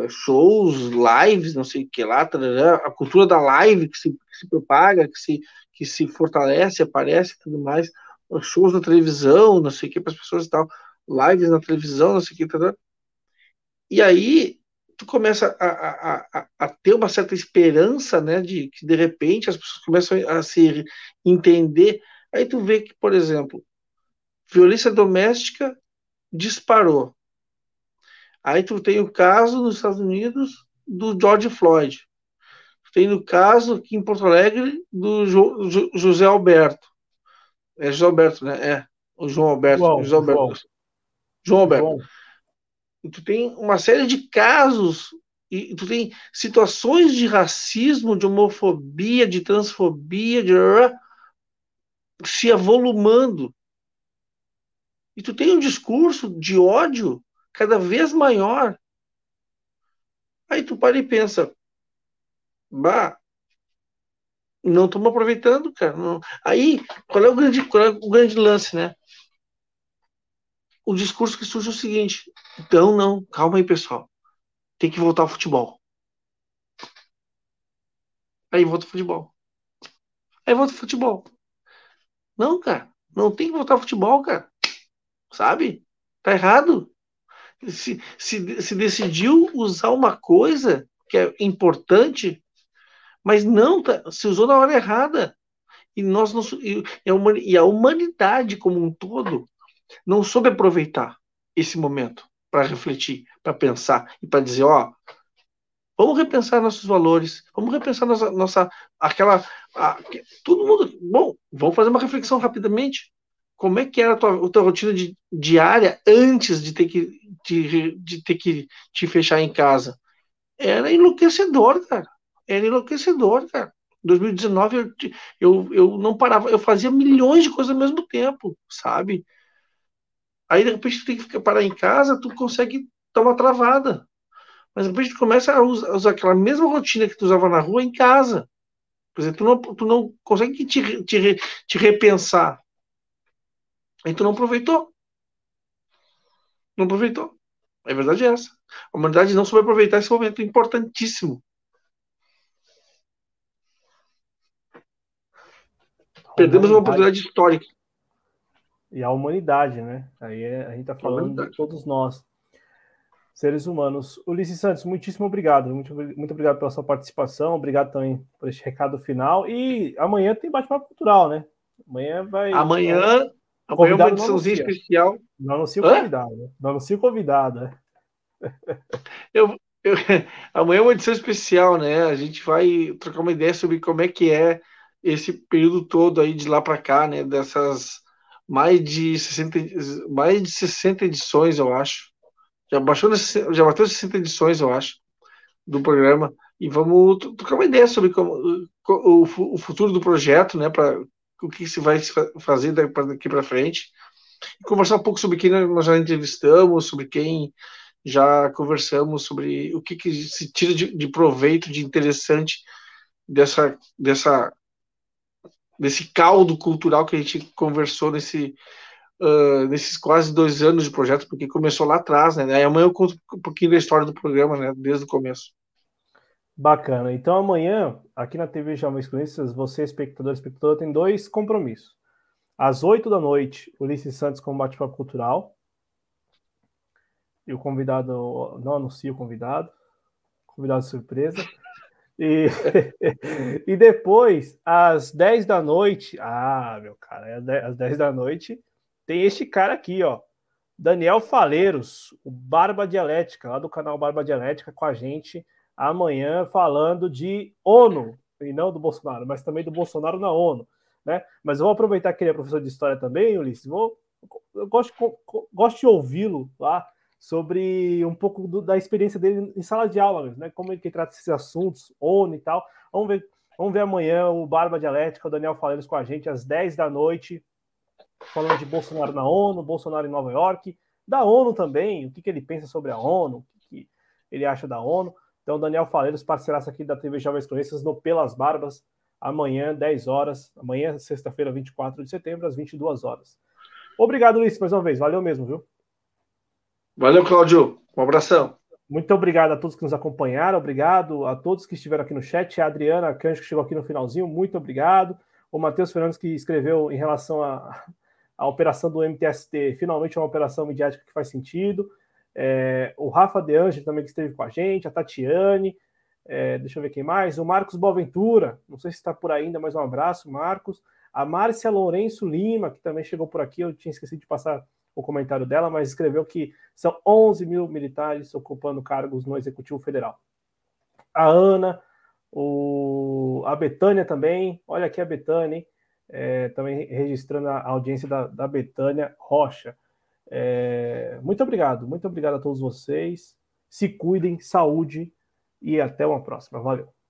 B: shows, lives, não sei o que lá, a cultura da live que se, que se propaga, que se, que se fortalece, aparece e tudo mais, shows na televisão, não sei o que, para as pessoas e tal, lives na televisão, não sei o que, tal, e aí tu começa a, a, a, a, ter uma certa esperança, né, de que de repente as pessoas começam a se entender, aí tu vê que, por exemplo, violência doméstica disparou, Aí tu tem o caso nos Estados Unidos do George Floyd. Tem o caso aqui em Porto Alegre do jo, jo, José Alberto. É José Alberto, né? É. O João Alberto. João, José Alberto. João, João Alberto. João. E tu tem uma série de casos e tu tem situações de racismo, de homofobia, de transfobia, de se avolumando. E tu tem um discurso de ódio cada vez maior. Aí tu para e pensa, bah, não estamos aproveitando, cara. Não. Aí, qual é, o grande, qual é o grande lance, né? O discurso que surge é o seguinte: então, não, calma aí, pessoal. Tem que voltar ao futebol. Aí volta ao futebol. Aí volta ao futebol. Não, cara, não tem que voltar ao futebol, cara. Sabe? Tá errado se, se, se decidiu usar uma coisa que é importante, mas não tá, se usou na hora errada. E, nós não, e, a humanidade como um todo não soube aproveitar esse momento para refletir, para pensar e para dizer: ó, Vamos repensar nossos valores, vamos repensar nossa, nossa aquela. A, todo mundo. Bom, vamos fazer uma reflexão rapidamente. Como é que era a tua, a tua rotina de, diária antes de ter que de, de ter que te fechar em casa? Era enlouquecedor, cara. Era enlouquecedor, cara. 2019 eu, eu, eu não parava, eu fazia milhões de coisas ao mesmo tempo, sabe? Aí de repente tu tem que parar em casa, tu consegue dar uma travada. Mas de repente tu começa a usar, a usar aquela mesma rotina que tu usava na rua em casa. Por exemplo, tu não, tu não consegue te, te, te repensar. Aí tu não aproveitou. Não aproveitou. A verdade é essa. A humanidade não soube aproveitar esse momento importantíssimo. Perdemos uma oportunidade histórica.
A: E a humanidade, né? Aí é, a gente está falando de todos nós, seres humanos. Ulisses Santos, muitíssimo obrigado. Muito, muito obrigado pela sua participação. Obrigado também por este recado final. E amanhã tem bate-papo cultural, né? Amanhã vai.
B: Amanhã, amanhã é uma ediçãozinha especial.
A: Não anuncia o convidado? Não anuncia o convidado, né?
B: Eu, eu, amanhã é uma edição especial, né? A gente vai trocar uma ideia sobre como é que é esse período todo aí de lá para cá, né? Dessas mais de 60, mais de 60 edições, eu acho. Já baixou, já bateu 60 edições, eu acho, do programa. E vamos trocar uma ideia sobre como, o, o futuro do projeto, né? Para o que se vai fazer daqui para frente. E conversar um pouco sobre quem nós já entrevistamos, sobre quem já conversamos sobre o que, que se tira de, de proveito, de interessante dessa, dessa desse caldo cultural que a gente conversou nesse, uh, nesses quase dois anos de projeto, porque começou lá atrás, né? Aí amanhã eu conto um pouquinho da história do programa, né? Desde o começo.
A: Bacana. Então amanhã, aqui na TV Jovens Cronistas, você, espectador, espectador, tem dois compromissos. Às oito da noite, Ulisses Santos com bate-papo cultural. E o convidado, não anuncio o convidado, convidado surpresa. E, e depois, às 10 da noite, ah, meu cara, é às 10 da noite, tem este cara aqui, ó. Daniel Faleiros, o Barba Dialética, lá do canal Barba Dialética, com a gente amanhã falando de ONU, e não do Bolsonaro, mas também do Bolsonaro na ONU. Né? Mas eu vou aproveitar que ele é professor de história também, Ulisses. Vou, eu gosto, gosto de ouvi-lo lá sobre um pouco do, da experiência dele em sala de aula, né? Como ele que trata esses assuntos, ONU e tal. Vamos ver, vamos ver amanhã o Barba Dialética, o Daniel Faleiros com a gente às 10 da noite, falando de Bolsonaro na ONU, Bolsonaro em Nova York, da ONU também, o que, que ele pensa sobre a ONU, o que, que ele acha da ONU. Então, Daniel Faleiros, parceiraço aqui da TV Jovens Cronistas, no Pelas Barbas, amanhã, 10 horas, amanhã, sexta-feira, 24 de setembro, às 22 horas. Obrigado, Luiz, mais uma vez. Valeu mesmo, viu?
B: Valeu, Cláudio. Um abração.
A: Muito obrigado a todos que nos acompanharam, obrigado a todos que estiveram aqui no chat, a Adriana Canjo que chegou aqui no finalzinho, muito obrigado. O Matheus Fernandes que escreveu em relação à, à operação do MTST, finalmente é uma operação midiática que faz sentido. É, o Rafa De Ange também que esteve com a gente, a Tatiane, é, deixa eu ver quem mais, o Marcos Boaventura, não sei se está por ainda, mas um abraço, Marcos. A Márcia Lourenço Lima, que também chegou por aqui, eu tinha esquecido de passar o comentário dela, mas escreveu que são 11 mil militares ocupando cargos no Executivo Federal. A Ana, o, a Betânia também, olha aqui a Betânia, é, também registrando a audiência da, da Betânia Rocha. É, muito obrigado, muito obrigado a todos vocês. Se cuidem, saúde e até uma próxima. Valeu.